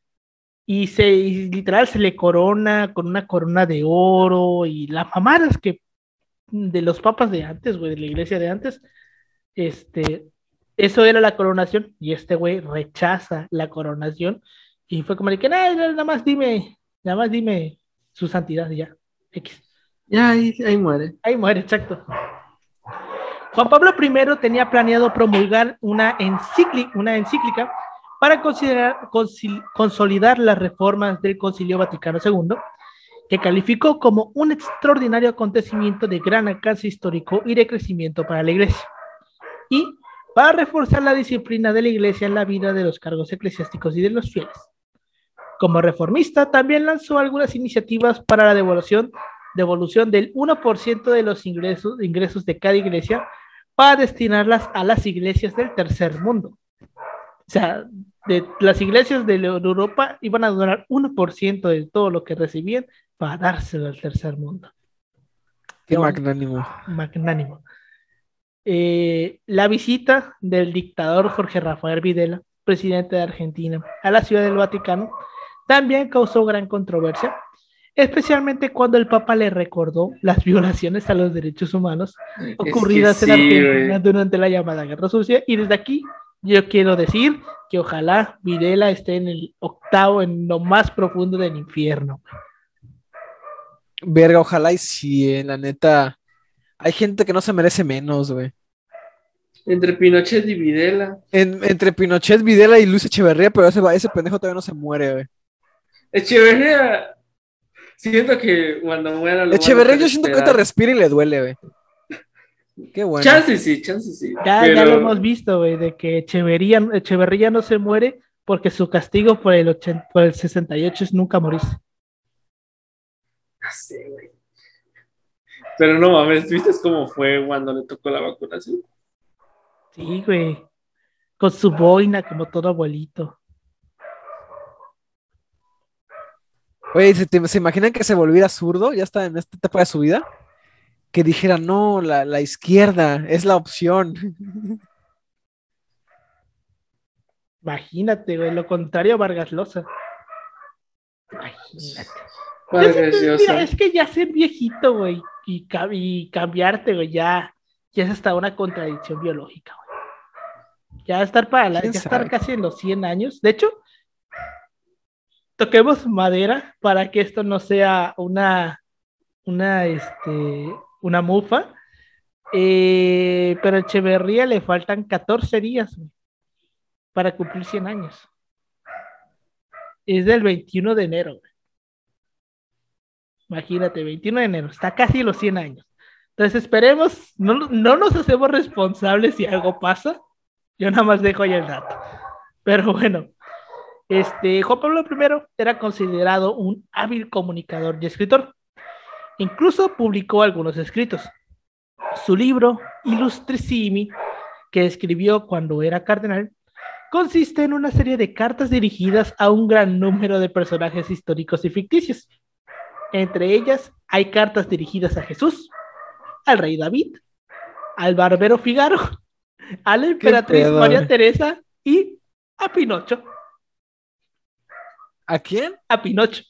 y se literal se le corona con una corona de oro y las mamadas que de los papas de antes, güey, de la iglesia de antes, este, eso era la coronación y este güey rechaza la coronación y fue como de que nada, más dime, nada más dime su santidad ya. X. Ya ahí, muere. Ahí muere, exacto. Juan Pablo I tenía planeado promulgar una encíclica, una encíclica para considerar, consolidar las reformas del Concilio Vaticano II, que calificó como un extraordinario acontecimiento de gran alcance histórico y de crecimiento para la Iglesia. Y para reforzar la disciplina de la Iglesia en la vida de los cargos eclesiásticos y de los fieles. Como reformista, también lanzó algunas iniciativas para la devolución, devolución del 1% de los ingresos, ingresos de cada iglesia para destinarlas a las iglesias del tercer mundo. O sea, de las iglesias de Europa iban a donar 1% de todo lo que recibían para dárselo al tercer mundo. Qué magnánimo. Magnánimo. Eh, la visita del dictador Jorge Rafael Videla, presidente de Argentina, a la ciudad del Vaticano, también causó gran controversia, especialmente cuando el Papa le recordó las violaciones a los derechos humanos ocurridas en Argentina durante la llamada Guerra Sucia. Y desde aquí yo quiero decir que ojalá Videla esté en el octavo, en lo más profundo del infierno. Verga, ojalá y sí, en eh, la neta. Hay gente que no se merece menos, güey. Entre Pinochet y Videla. entre Pinochet, Videla y Luis Echeverría, pero ese, ese pendejo todavía no se muere, güey. Echeverría. Siento que cuando muera. Lo Echeverría, yo siento que ahorita respira y le duele, güey. Qué bueno. Chance sí, chance sí. Ya, ya lo hemos visto, güey, de que Echeverría, Echeverría no se muere porque su castigo por el, 80, por el 68 es nunca morirse. Ah, sí, güey. Pero no mames, ¿viste cómo fue cuando le tocó la vacunación? Sí, güey. Con su boina, como todo abuelito. Oye, ¿se, imaginan que se volviera zurdo? Ya está en esta etapa de su vida. Que dijera, no, la, la izquierda es la opción. Imagínate, güey, lo contrario a Vargas Llosa. Imagínate. mira, es que ya ser viejito, güey, y, y cambiarte, güey, ya, ya es hasta una contradicción biológica, güey. Ya estar para la, ya estar casi en los 100 años. De hecho, toquemos madera para que esto no sea una, una, este, una mufa. Eh, pero a Echeverría le faltan 14 días para cumplir 100 años. Es del 21 de enero. Imagínate, 21 de enero, está casi los 100 años. Entonces esperemos, no, no nos hacemos responsables si algo pasa. Yo nada más dejo ahí el dato. Pero bueno, este, Juan Pablo I era considerado un hábil comunicador y escritor. Incluso publicó algunos escritos. Su libro Illustrissimi, que escribió cuando era cardenal, consiste en una serie de cartas dirigidas a un gran número de personajes históricos y ficticios. Entre ellas hay cartas dirigidas a Jesús, al rey David, al barbero Figaro, a la emperatriz María Teresa y a Pinocho. ¿A quién? A Pinocho.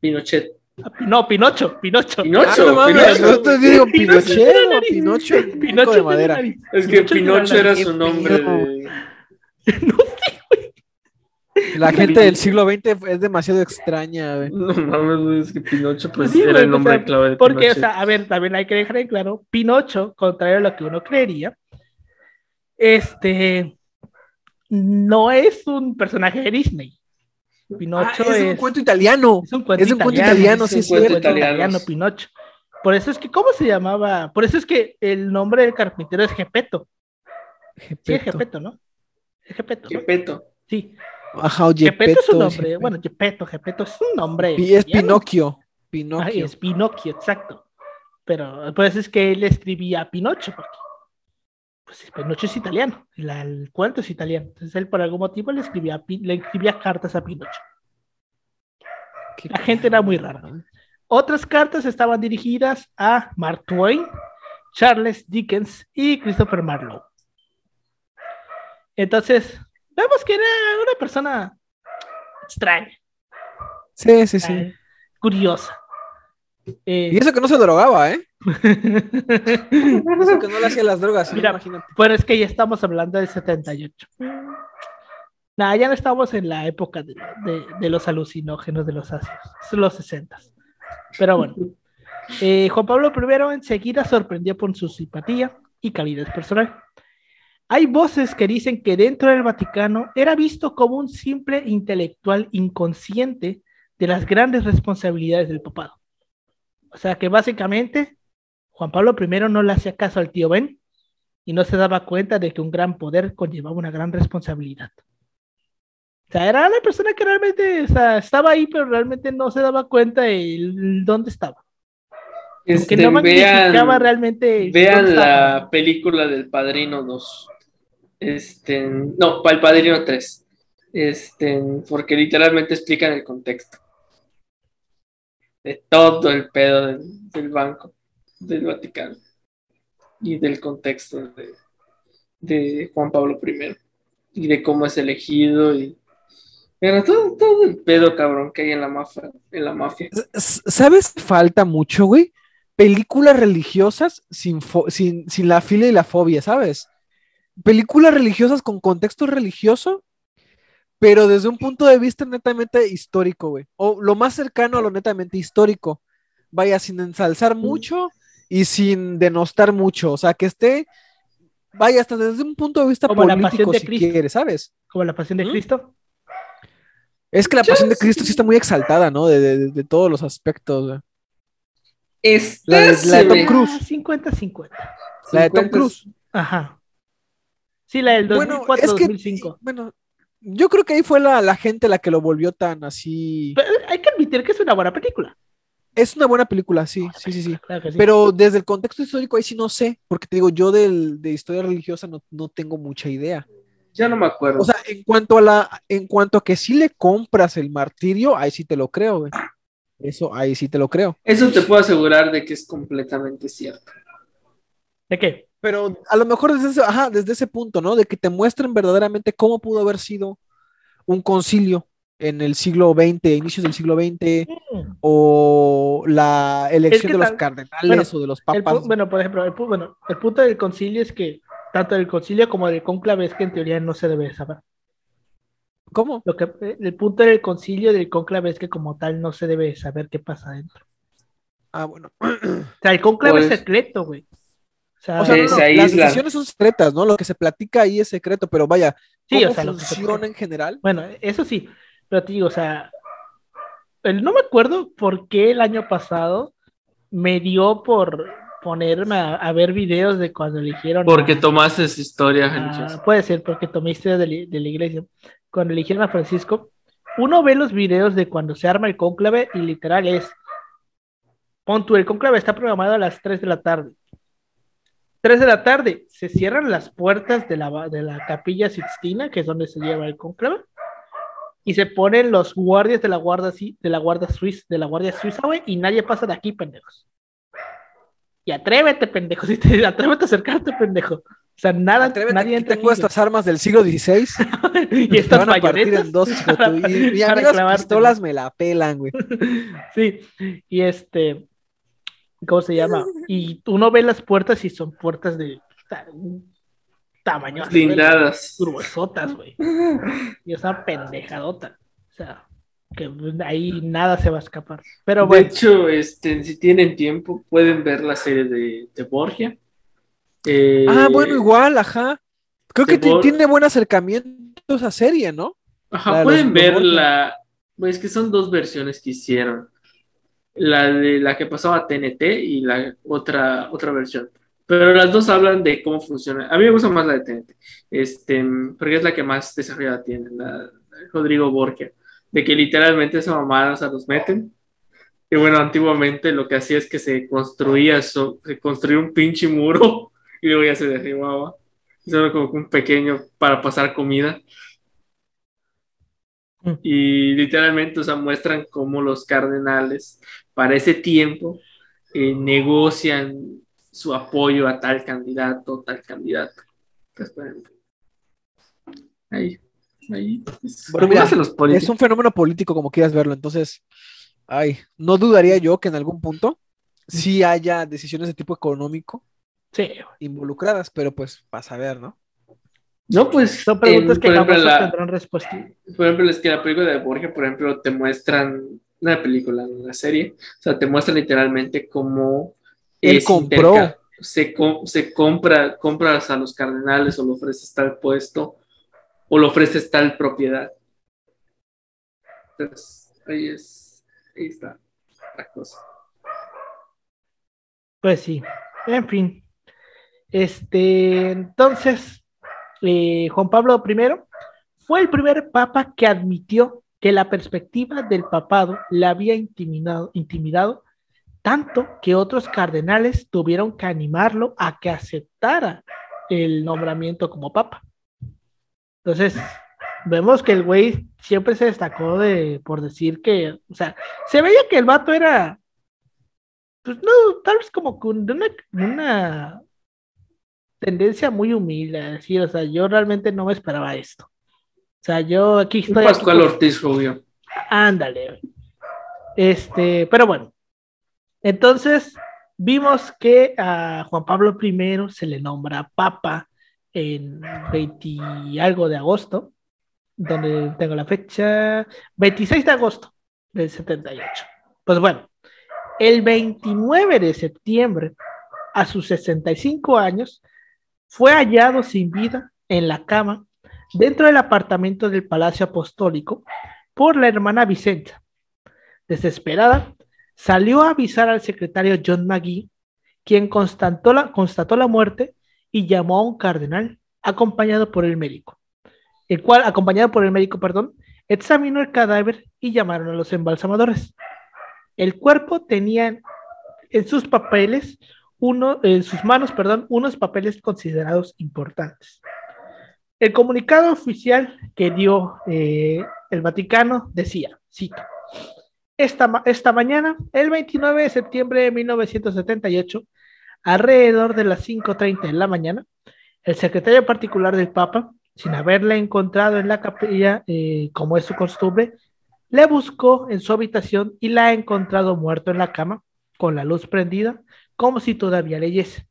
Pinochet. no, Pinocho, Pinocho. Pinocho, ah, no, te digo Pinochet o Pinocho, Pinocho de madera. Es que Pinocho, era su nombre. De... no. La gente del siglo XX es demasiado extraña, güey. No mames, es que Pinocho pues era el nombre clave de Porque, o sea, a ver, también hay que dejar en claro, Pinocho, contrario a lo que uno creería, este no es un personaje de Disney. Pinocho ah, es, un cuento italiano. Es un cuento, italiano, sí, es un cuento italiano, Pinocho. Por eso es que, ¿cómo se llamaba? Por eso es que el nombre del carpintero es Gepeto. Sí, es Gepeto, ¿no? Es Gepeto. Gepeto. Sí. Ajá, Gepeto es un nombre. Bueno, Gepeto, Gepeto es un nombre. Y es Pinocchio. Pinocchio. es Pinocchio, exacto. Pero por eso es que él escribía Pinocho, porque pues Pinocho es italiano, el, cuento es italiano. Entonces él por algún motivo le escribía, le escribía cartas a Pinocho. La gente era muy rara. Otras cartas estaban dirigidas a Mark Twain, Charles Dickens y Christopher Marlowe. Entonces, vemos que era una persona extraña. Sí, sí, sí. Curiosa. Eh, y eso que no se drogaba, ¿eh? eso que no le hacía las drogas, Mira, imagínate. Pero es que ya estamos hablando del 78. Nada, ya no estamos en la época de, los alucinógenos de los ácidos, son los 60. Pero bueno, eh, Juan Pablo I enseguida sorprendió por su simpatía y calidez personal. Hay voces que dicen que dentro del Vaticano era visto como un simple intelectual inconsciente de las grandes responsabilidades del papado. O sea que básicamente Juan Pablo I no le hacía caso al tío Ben y no se daba cuenta de que un gran poder conllevaba una gran responsabilidad. O sea, era una persona que realmente estaba ahí, pero realmente no se daba cuenta de dónde estaba. Este, no vean, realmente. Vean la película del Padrino 2. Este, no, para el Padrino 3. Este, porque literalmente explican el contexto de todo el pedo del, banco del Vaticano. y del contexto de, de Juan Pablo I y de cómo es elegido y pero todo, todo el pedo cabrón que hay en la mafia, en la mafia. ¿Sabes? Falta mucho, güey. Películas religiosas sin, sin, sin la fila y la fobia, ¿sabes? Películas religiosas con contexto religioso, pero desde un punto de vista netamente histórico, güey. O lo más cercano a lo netamente histórico. Vaya, sin ensalzar mucho y sin denostar mucho. O sea, que esté, vaya, hasta desde un punto de vista político, si quieres, ¿sabes? Como la pasión de Cristo. Es que la pasión de Cristo sí está muy exaltada, ¿no? De, todos los aspectos. la, de, Tom Cruise. 50-50. La de Tom Cruise. Ajá. Sí, la del 2004-2005. Bueno, yo creo que ahí fue la, gente la que lo volvió tan así. hay que admitir que es una buena película. Es una buena película, sí, sí, sí, sí. Pero desde el contexto histórico ahí sí no sé, porque te digo, yo del, de historia religiosa no, no tengo mucha idea. Ya no me acuerdo. O sea, en cuanto a la, en cuanto a que si le compras el martirio, ahí sí te lo creo, güey. Eso, ahí sí te lo creo. Eso te puedo asegurar de que es completamente cierto. ¿De qué? Pero a lo mejor desde ese, ajá, desde ese punto, ¿no? De que te muestren verdaderamente cómo pudo haber sido un concilio en el siglo XX, inicios del siglo XX, mm. o la elección de los cardenales o de los papas. bueno, por ejemplo, el, bueno, el punto del concilio es que tanto del concilio como del cónclave es que en teoría no se debe saber. ¿Cómo? Lo que, el punto del concilio y del cónclave es que como tal no se debe saber qué pasa adentro. Ah, bueno. O sea, el cónclave es pues, secreto, güey. O sea, las decisiones son secretas, ¿no? Lo que se platica ahí es secreto, pero vaya, sí, o sea, funciona en general? Bueno, eso sí, pero te digo, o sea, no me acuerdo por qué el año pasado me dio por ponerme a, ver videos de cuando eligieron. Porque tomaste esa historia Puede ser, porque tomé historia de, la iglesia. Cuando eligieron a Francisco, uno ve los videos de cuando se arma el cónclave y literal es. Pon el cónclave está programado a las 3 de la tarde. 3 de la tarde, se cierran las puertas de la, de la capilla Sixtina, que es donde se lleva el cónclave, y se ponen los guardias de la guardia, de la guardia suiza, de la guardia suiza, güey, y nadie pasa de aquí, pendejos. Y atrévete, pendejo. Si te, atrévete a acercarte, pendejo. O sea, nada, atrévete nadie tengo estas armas del siglo XVI y estas van a partir en dos, y, y pistolas me la pelan, güey. sí, y este, ¿cómo se llama? Y uno ve las puertas y son puertas de tamaño blindadas, gruesotas, güey. Y esa pendejadota. O sea, que ahí nada se va a escapar. Pero De hecho, este, si tienen tiempo, pueden ver la serie de, de Borgia. Eh, ah, bueno, igual, ajá. Creo que tiene buen acercamiento esa serie, ¿no? Ajá, pueden ver la. Pues que son dos versiones que hicieron. La de la que pasaba TNT y la otra, otra versión. Pero las dos hablan de cómo funciona. A mí me gusta más la de TNT, este, porque es la que más desarrollada tiene, la, Rodrigo Borgia de que literalmente esa mamada se los meten. Y bueno, antiguamente lo que hacía es que se construía, se construía un pinche muro y luego ya se derribaba. Solo como un pequeño para pasar comida. Mm. Y literalmente, o sea, muestran cómo los cardenales para ese tiempo eh, negocian su apoyo a tal candidato, tal candidato. ahí es un fenómeno político como quieras verlo, entonces, ay, no dudaría yo que en algún punto sí haya decisiones de tipo económico involucradas, pero pues para saber, ¿no? No, pues son preguntas que jamás tendrán respuesta. Por ejemplo, es que la película de Borges, por ejemplo, te muestran una película, una serie, o sea, te muestran literalmente cómo él compró. Se, se compra, compras a los cardenales o le ofreces tal puesto o le ofreces tal propiedad. Entonces, ahí, es, ahí está la cosa. Pues sí, en fin. Este, entonces, eh, Juan Pablo I fue el primer papa que admitió que la perspectiva del papado le había intimidado, intimidado tanto que otros cardenales tuvieron que animarlo a que aceptara el nombramiento como papa. Entonces, vemos que el güey siempre se destacó de, por decir que, o sea, se veía que el vato era, pues no, tal vez como con una, una tendencia muy humilde, decir, o sea, yo realmente no me esperaba esto. O sea, yo aquí estoy. Pascual Ortiz Rubio. Ándale. Este, pero bueno. Entonces, vimos que a Juan Pablo I se le nombra Papa en 20 algo de agosto, donde tengo la fecha, 26 de agosto del 78. Pues bueno, el 29 de septiembre, a sus 65 años, fue hallado sin vida en la cama dentro del apartamento del Palacio Apostólico por la hermana Vicenta. Desesperada, salió a avisar al secretario John McGee, quien constató la, constató la muerte y llamó a un cardenal acompañado por el médico, el cual, acompañado por el médico, perdón, examinó el cadáver y llamaron a los embalsamadores. El cuerpo tenía en sus papeles, uno, en sus manos, perdón, unos papeles considerados importantes. El comunicado oficial que dio eh, el Vaticano decía, cito, esta, esta mañana, el 29 de septiembre de 1978, alrededor de las 5.30 de la mañana, el secretario particular del Papa, sin haberle encontrado en la capilla, eh, como es su costumbre, le buscó en su habitación y la ha encontrado muerto en la cama, con la luz prendida, como si todavía leyese.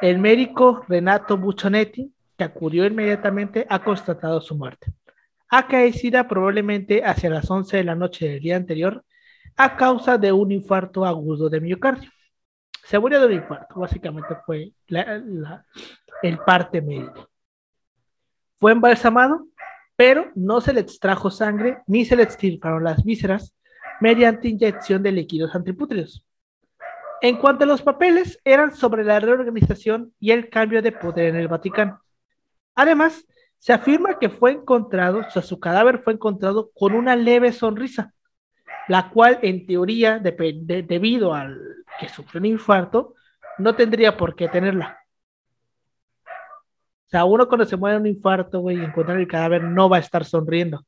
El médico Renato Buccionetti que acudió inmediatamente, ha constatado su muerte. Acaecida probablemente hacia las 11 de la noche del día anterior a causa de un infarto agudo de miocardio. Se murió de un infarto, básicamente fue el parte médico. Fue embalsamado, pero no se le extrajo sangre ni se le extirparon las vísceras mediante inyección de líquidos antipútridos. En cuanto a los papeles, eran sobre la reorganización y el cambio de poder en el Vaticano. Además, se afirma que fue encontrado, o sea, su cadáver fue encontrado con una leve sonrisa, la cual en teoría, debido al que sufrió un infarto, no tendría por qué tenerla. O sea, uno cuando se muere un infarto, güey, y encuentra el cadáver, no va a estar sonriendo.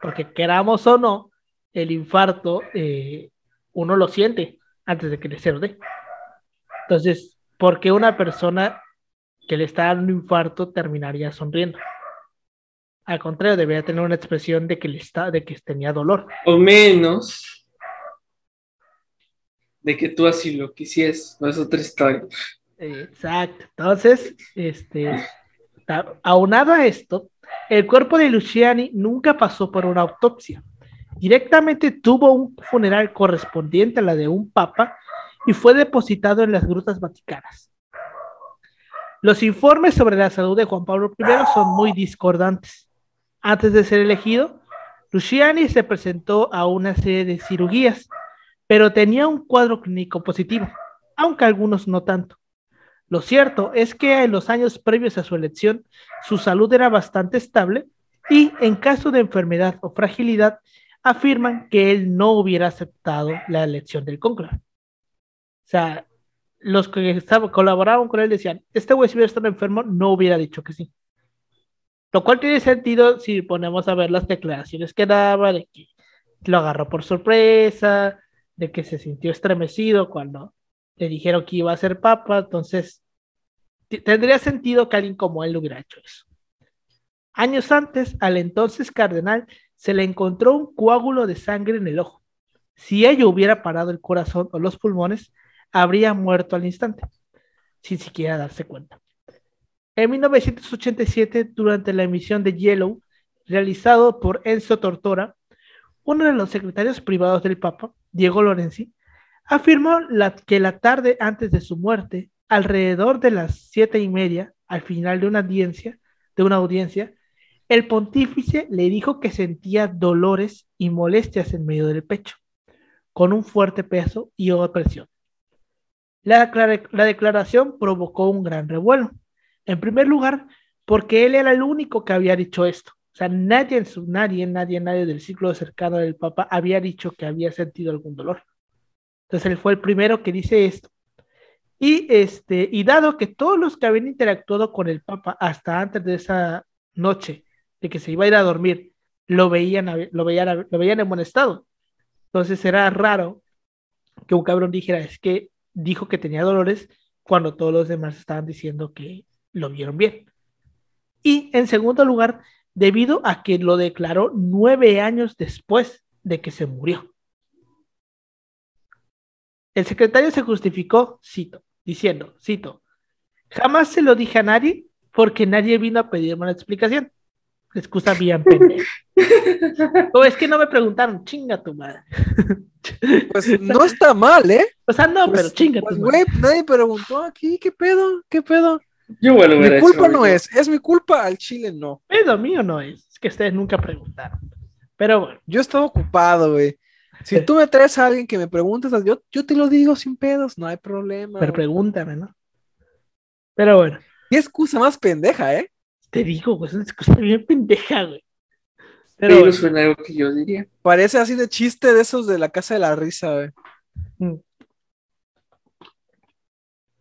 Porque queramos o no, el infarto, eh, uno lo siente antes de que le se lo. Entonces, ¿por qué una persona que le está dando un infarto terminaría sonriendo. Al contrario, debería tener una expresión de que le está, de que tenía dolor. O menos de que tú así lo quisieras, no es otra historia. Exacto. Entonces, este, aunado a esto, el cuerpo de Luciani nunca pasó por una autopsia. Directamente tuvo un funeral correspondiente a la de un papa y fue depositado en las grutas vaticanas. Los informes sobre la salud de Juan Pablo I son muy discordantes. Antes de ser elegido, Luciani se presentó a una serie de cirugías, pero tenía un cuadro clínico positivo, aunque algunos no tanto. Lo cierto es que en los años previos a su elección, su salud era bastante estable y en caso de enfermedad o fragilidad, afirman que él no hubiera aceptado la elección del cónclave. O sea, los que colaboraban con él decían, este güey si hubiera estado enfermo no hubiera dicho que sí. Lo cual tiene sentido si ponemos a ver las declaraciones que daba, de que lo agarró por sorpresa, de que se sintió estremecido cuando le dijeron que iba a ser papa, entonces tendría sentido que alguien como él hubiera hecho eso. Años antes, al entonces cardenal se le encontró un coágulo de sangre en el ojo. Si ello hubiera parado el corazón o los pulmones, habría muerto al instante, sin siquiera darse cuenta. En 1987, durante la emisión de Yellow, realizado por Enzo Tortora, uno de los secretarios privados del Papa, Diego Lorenzi, afirmó que la tarde antes de su muerte, alrededor de las siete y media, al final de una audiencia, de una audiencia, el pontífice le dijo que sentía dolores y molestias en medio del pecho, con un fuerte peso y opresión. La, declaración provocó un gran revuelo. En primer lugar, porque él era el único que había dicho esto. O sea, nadie nadie, nadie, nadie del ciclo cercano del Papa había dicho que había sentido algún dolor. Entonces él fue el primero que dice esto. Y, este, y dado que todos los que habían interactuado con el Papa hasta antes de esa noche, de que se iba a ir a dormir, lo veían, lo veían, lo veían en buen estado. Entonces era raro que un cabrón dijera, es que dijo que tenía dolores cuando todos los demás estaban diciendo que lo vieron bien. Y en segundo lugar, debido a que lo declaró nueve años después de que se murió. El secretario se justificó, cito, diciendo, cito, jamás se lo dije a nadie porque nadie vino a pedirme una explicación. Excusa bien pendeja. o es que no me preguntaron, chinga tu madre. Pues no está mal, ¿eh? O sea, no, Pues, pero chinga pues, tu madre. güey, nadie preguntó aquí, ¿qué pedo? ¿Qué pedo? Yo bueno, Mi culpa no es, es mi culpa, al chile no. Pedo mío no es, es que ustedes nunca preguntaron. Pero bueno, Yo estaba ocupado, güey. Si tú me traes a alguien que me preguntes, yo, yo te lo digo sin pedos, no hay problema. pero güey. pregúntame, ¿no? Pero bueno, Qué excusa más pendeja, ¿eh? Te digo, pues es una excusa bien pendeja, güey. Pero Pero suena algo que yo diría. Parece así de chiste de esos de la casa de la risa, güey. mm.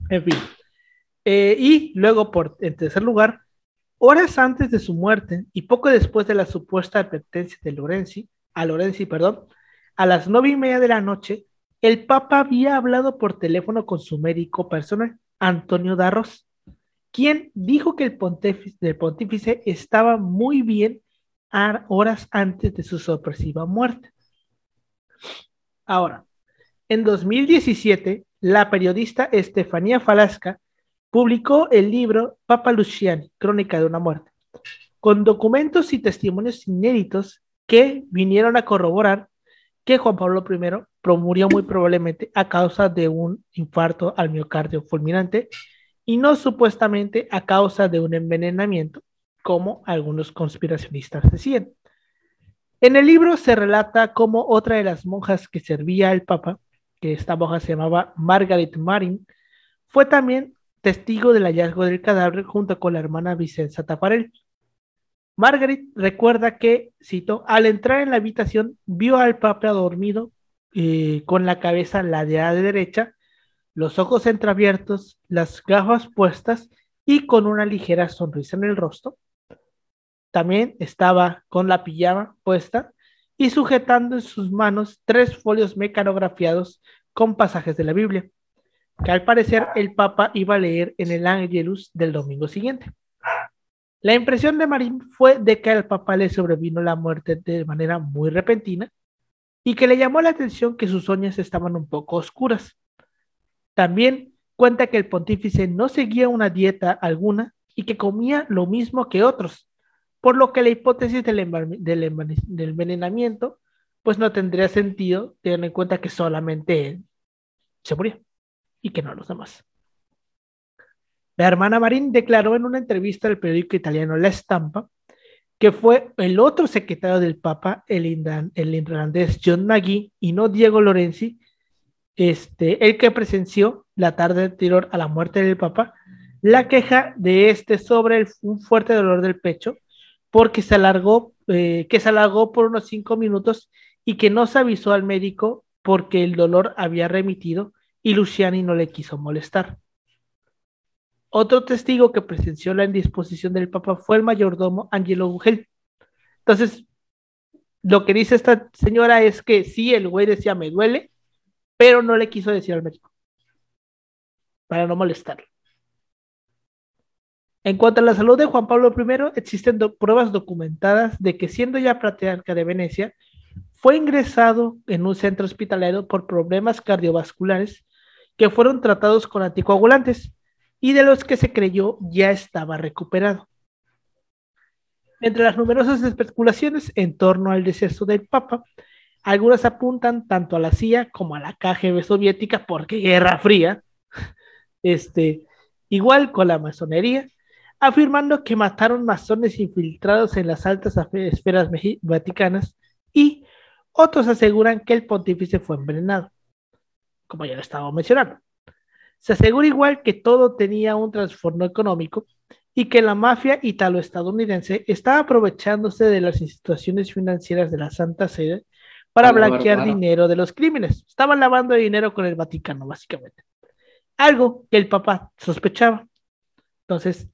en fin. Eh, y luego, por, en tercer lugar, horas antes de su muerte y poco después de la supuesta advertencia de Lorenzi, a Lorenzi, perdón, a las nueve y media de la noche, el Papa había hablado por teléfono con su médico personal, Antonio Darros, quien dijo que el pontífice, estaba muy bien horas antes de su sorpresiva muerte. Ahora, en 2017, la periodista Estefanía Falasca publicó el libro Papa Luciani, Crónica de una muerte, con documentos y testimonios inéditos que vinieron a corroborar que Juan Pablo I murió muy probablemente a causa de un infarto al miocardio fulminante y no supuestamente a causa de un envenenamiento, como algunos conspiracionistas decían. En el libro se relata cómo otra de las monjas que servía al Papa, que esta monja se llamaba Margaret Marin, fue también testigo del hallazgo del cadáver junto con la hermana Vicenza Tafarel. Margaret recuerda que, cito, al entrar en la habitación vio al Papa dormido eh, con la cabeza ladeada de derecha, los ojos entreabiertos, las gafas puestas y con una ligera sonrisa en el rostro. También estaba con la pijama puesta y sujetando en sus manos tres folios mecanografiados con pasajes de la Biblia, que al parecer el Papa iba a leer en el Angelus del domingo siguiente. La impresión de Marín fue de que al Papa le sobrevino la muerte de manera muy repentina y que le llamó la atención que sus uñas estaban un poco oscuras. También cuenta que el pontífice no seguía una dieta alguna y que comía lo mismo que otros, por lo que la hipótesis del, enven- del enven- del envenenamiento pues no tendría sentido teniendo en cuenta que solamente él se murió y que no los demás. La hermana Marín declaró en una entrevista al periódico italiano La Stampa que fue el otro secretario del Papa, el, irlandés John McGee, y no Diego Lorenzi, este, el que presenció la tarde anterior a la muerte del Papa, la queja de este sobre un fuerte dolor del pecho, porque se alargó, eh, que se alargó por unos cinco minutos y que no se avisó al médico porque el dolor había remitido y Luciani no le quiso molestar. Otro testigo que presenció la indisposición del Papa fue el mayordomo Angelo Gugel. Entonces, lo que dice esta señora es que sí, el güey decía me duele, pero no le quiso decir al médico para no molestarlo. En cuanto a la salud de Juan Pablo I, existen pruebas documentadas de que siendo ya patriarca de Venecia, fue ingresado en un centro hospitalario por problemas cardiovasculares que fueron tratados con anticoagulantes y de los que se creyó ya estaba recuperado. Entre las numerosas especulaciones en torno al deceso del Papa, algunas apuntan tanto a la CIA como a la KGB soviética, porque Guerra Fría, este, igual con la masonería, afirmando que mataron masones infiltrados en las altas esferas vaticanas y otros aseguran que el pontífice fue envenenado, como ya lo estaba mencionando. Se asegura igual que todo tenía un trastorno económico y que la mafia italo-estadounidense estaba aprovechándose de las instituciones financieras de la Santa Sede para blanquear dinero de los crímenes. Estaban lavando dinero con el Vaticano, básicamente. Algo que el Papa sospechaba. Entonces,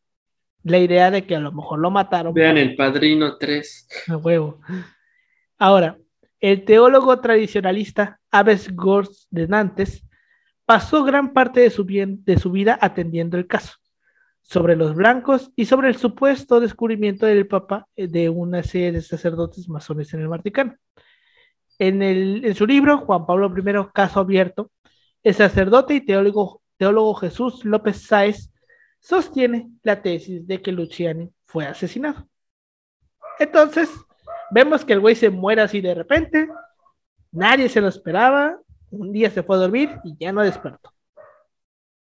la idea de que a lo mejor lo mataron. Vean el Padrino 3. A huevo. Ahora, el teólogo tradicionalista Aves Gors de Nantes pasó gran parte de su, de su vida atendiendo el caso sobre los blancos y sobre el supuesto descubrimiento del Papa eh, de una serie de sacerdotes masones en el Vaticano. En, el, en su libro, Juan Pablo I, Caso Abierto, el sacerdote y teólogo, teólogo Jesús López Sáez sostiene la tesis de que Luciani fue asesinado. Entonces, vemos que el güey se muere así de repente, nadie se lo esperaba, un día se fue a dormir y ya no despertó.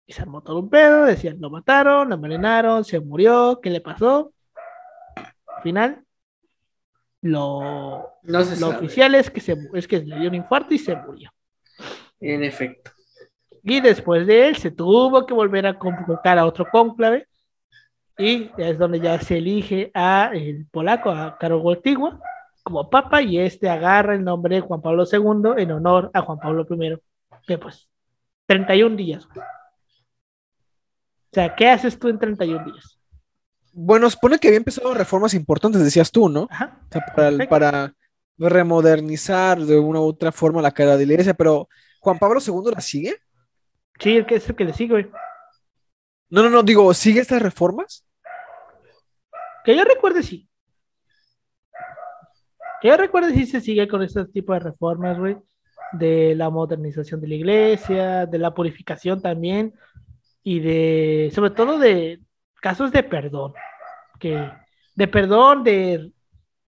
Y se armó todo un pedo, decían, lo mataron, lo envenenaron, se murió, ¿qué le pasó? Al final, lo, oficial es que, se, es que le dio un infarto y se murió. En efecto. Y después de él se tuvo que volver a convocar a otro cónclave y es donde ya se elige a el polaco, a Karol Wojtyła, como papa y este agarra el nombre de Juan Pablo II en honor a Juan Pablo I. Que pues, 31 días. O sea, ¿qué haces tú en 31 días? Bueno, supone que había empezado reformas importantes, decías tú, ¿no? Ajá. O sea, para, remodernizar de una u otra forma la cara de la iglesia, pero ¿Juan Pablo II la sigue? Sí, el que es el que le sigue, güey. No, no, no, digo, ¿sigue estas reformas? Que yo recuerde, sí. Que yo recuerde, sí se sigue con este tipo de reformas, güey. De la modernización de la iglesia, de la purificación también y de, sobre todo de casos de perdón, que, de perdón, de,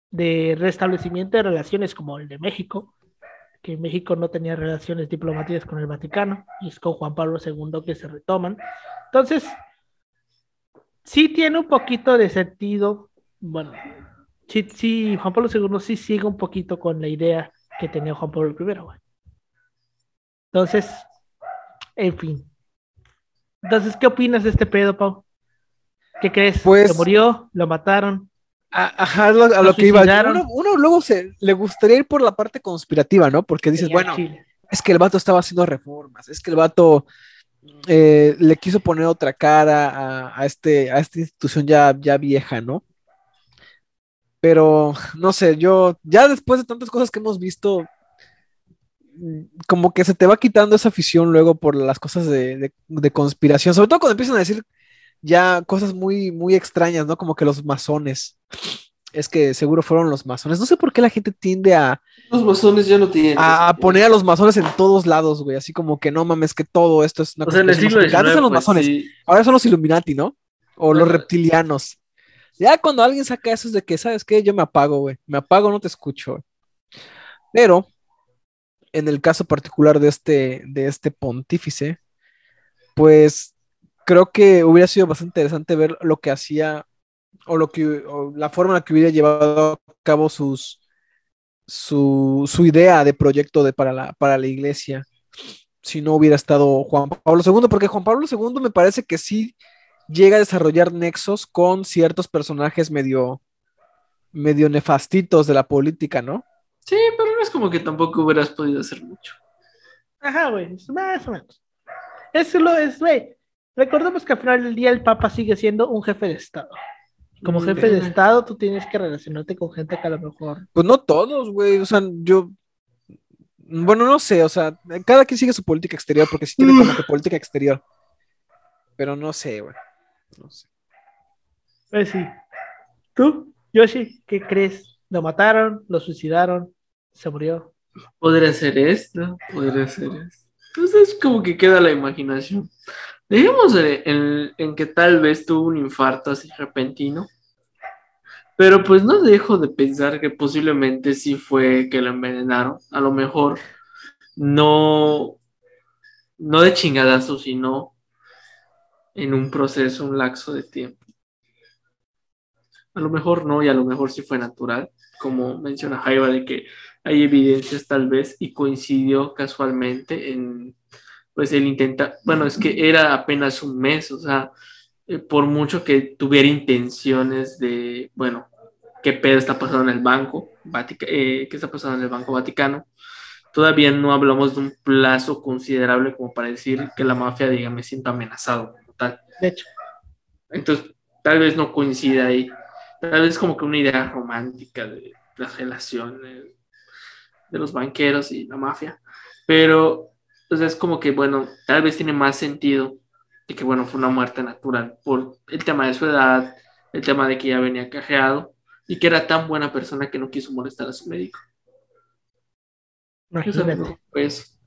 de restablecimiento de relaciones como el de México, que México no tenía relaciones diplomáticas con el Vaticano, y es con Juan Pablo II que se retoman. Entonces, sí tiene un poquito de sentido, bueno, sí, sí, Juan Pablo II sí sigue un poquito con la idea que tenía Juan Pablo I. Entonces, en fin, entonces, ¿qué opinas de este pedo, Pau? ¿Qué crees? Pues, ¿Lo murió? ¿Lo mataron? Ajá, a lo, que iba. Uno, uno, luego se le gustaría ir por la parte conspirativa, ¿no? Porque dices, bueno, es que el vato estaba haciendo reformas, es que el vato eh, le quiso poner otra cara a, este, a esta institución ya, ya vieja, ¿no? Pero no sé, yo ya después de tantas cosas que hemos visto, como que se te va quitando esa afición luego por las cosas de, conspiración, sobre todo cuando empiezan a decir ya cosas muy, muy extrañas, ¿no? Como que los masones. Es que seguro fueron los masones. No sé por qué la gente tiende a. Los masones ya no tienen. A, poner a los masones en todos lados, güey. Así como que no mames, que todo esto es una o sea, en el siglo XIX, Antes son los pues, masones. Ahora son los Illuminati, ¿no? O los reptilianos. Ya cuando alguien saca eso es de que, ¿sabes qué? Yo me apago, güey. Me apago, no te escucho, güey. Pero en el caso particular de este, de este pontífice, pues creo que hubiera sido bastante interesante ver lo que hacía o lo que la forma en la que hubiera llevado a cabo sus su, idea de proyecto de, para, la, para la iglesia si no hubiera estado Juan Pablo II, porque Juan Pablo II me parece que sí llega a desarrollar nexos con ciertos personajes medio medio nefastitos de la política, ¿no? Sí, pero no es como que tampoco hubieras podido hacer mucho. Ajá, güey, más o menos. Eso lo es, güey. Recordemos que al final del día el Papa sigue siendo un jefe de Estado. Como jefe de Estado, tú tienes que relacionarte con gente que a lo mejor. Pues no todos, güey. O sea, yo. Bueno, no sé, o sea, cada quien sigue su política exterior, porque sí tiene como que política exterior. Pero no sé, güey. No sé. Pues sí. ¿Tú, Yoshi, qué crees? Lo mataron, lo suicidaron, se murió. Podría ser esto, podría ser esto. Entonces es como que queda la imaginación. Dejemos en, en, que tal vez tuvo un infarto así repentino. Pero pues no dejo de pensar que posiblemente sí fue que lo envenenaron. A lo mejor no, no de chingadazo, sino en un proceso, un laxo de tiempo. A lo mejor no, y a lo mejor sí fue natural como menciona Jaiba, de que hay evidencias tal vez y coincidió casualmente en, pues él intenta, bueno, es que era apenas un mes, o sea, eh, por mucho que tuviera intenciones de, bueno, qué pedo está pasando en el banco, eh, qué está pasando en el Banco Vaticano, todavía no hablamos de un plazo considerable como para decir que la mafia diga me siento amenazado tal. De hecho. Entonces, tal vez no coincida ahí tal vez como que una idea romántica de las relaciones de los banqueros y la mafia, pero es como que, bueno, tal vez tiene más sentido de que, bueno, fue una muerte natural por el tema de su edad, el tema de que ya venía cajeado y que era tan buena persona que no quiso molestar a su médico. Imagínate. Pues.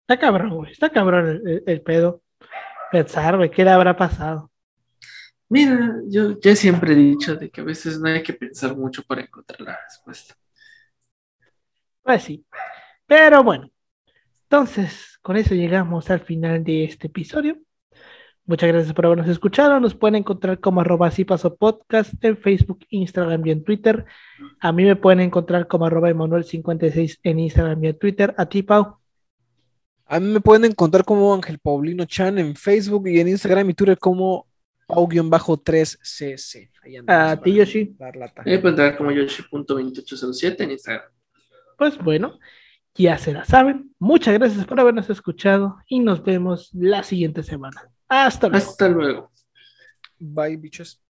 Está cabrón, güey. Está cabrón el, pedo. Pensar, güey, ¿qué le habrá pasado? Mira, yo, yo siempre he dicho de que a veces no hay que pensar mucho para encontrar la respuesta. Pues sí. Pero bueno. Entonces, con eso llegamos al final de este episodio. Muchas gracias por habernos escuchado. Nos pueden encontrar como arroba así paso podcast en Facebook, Instagram y en Twitter. A mí me pueden encontrar como arroba Emanuel56 en Instagram y en Twitter. A ti, Pau. A mí me pueden encontrar como Ángel Paulino Chan en Facebook y en Instagram y Twitter como Pau-3cc. A ti, Yoshi. Me pueden encontrar como Yoshi.2807 en Instagram. Pues bueno, ya se la saben. Muchas gracias por habernos escuchado y nos vemos la siguiente semana. Hasta luego. Hasta luego. Bye, bichos.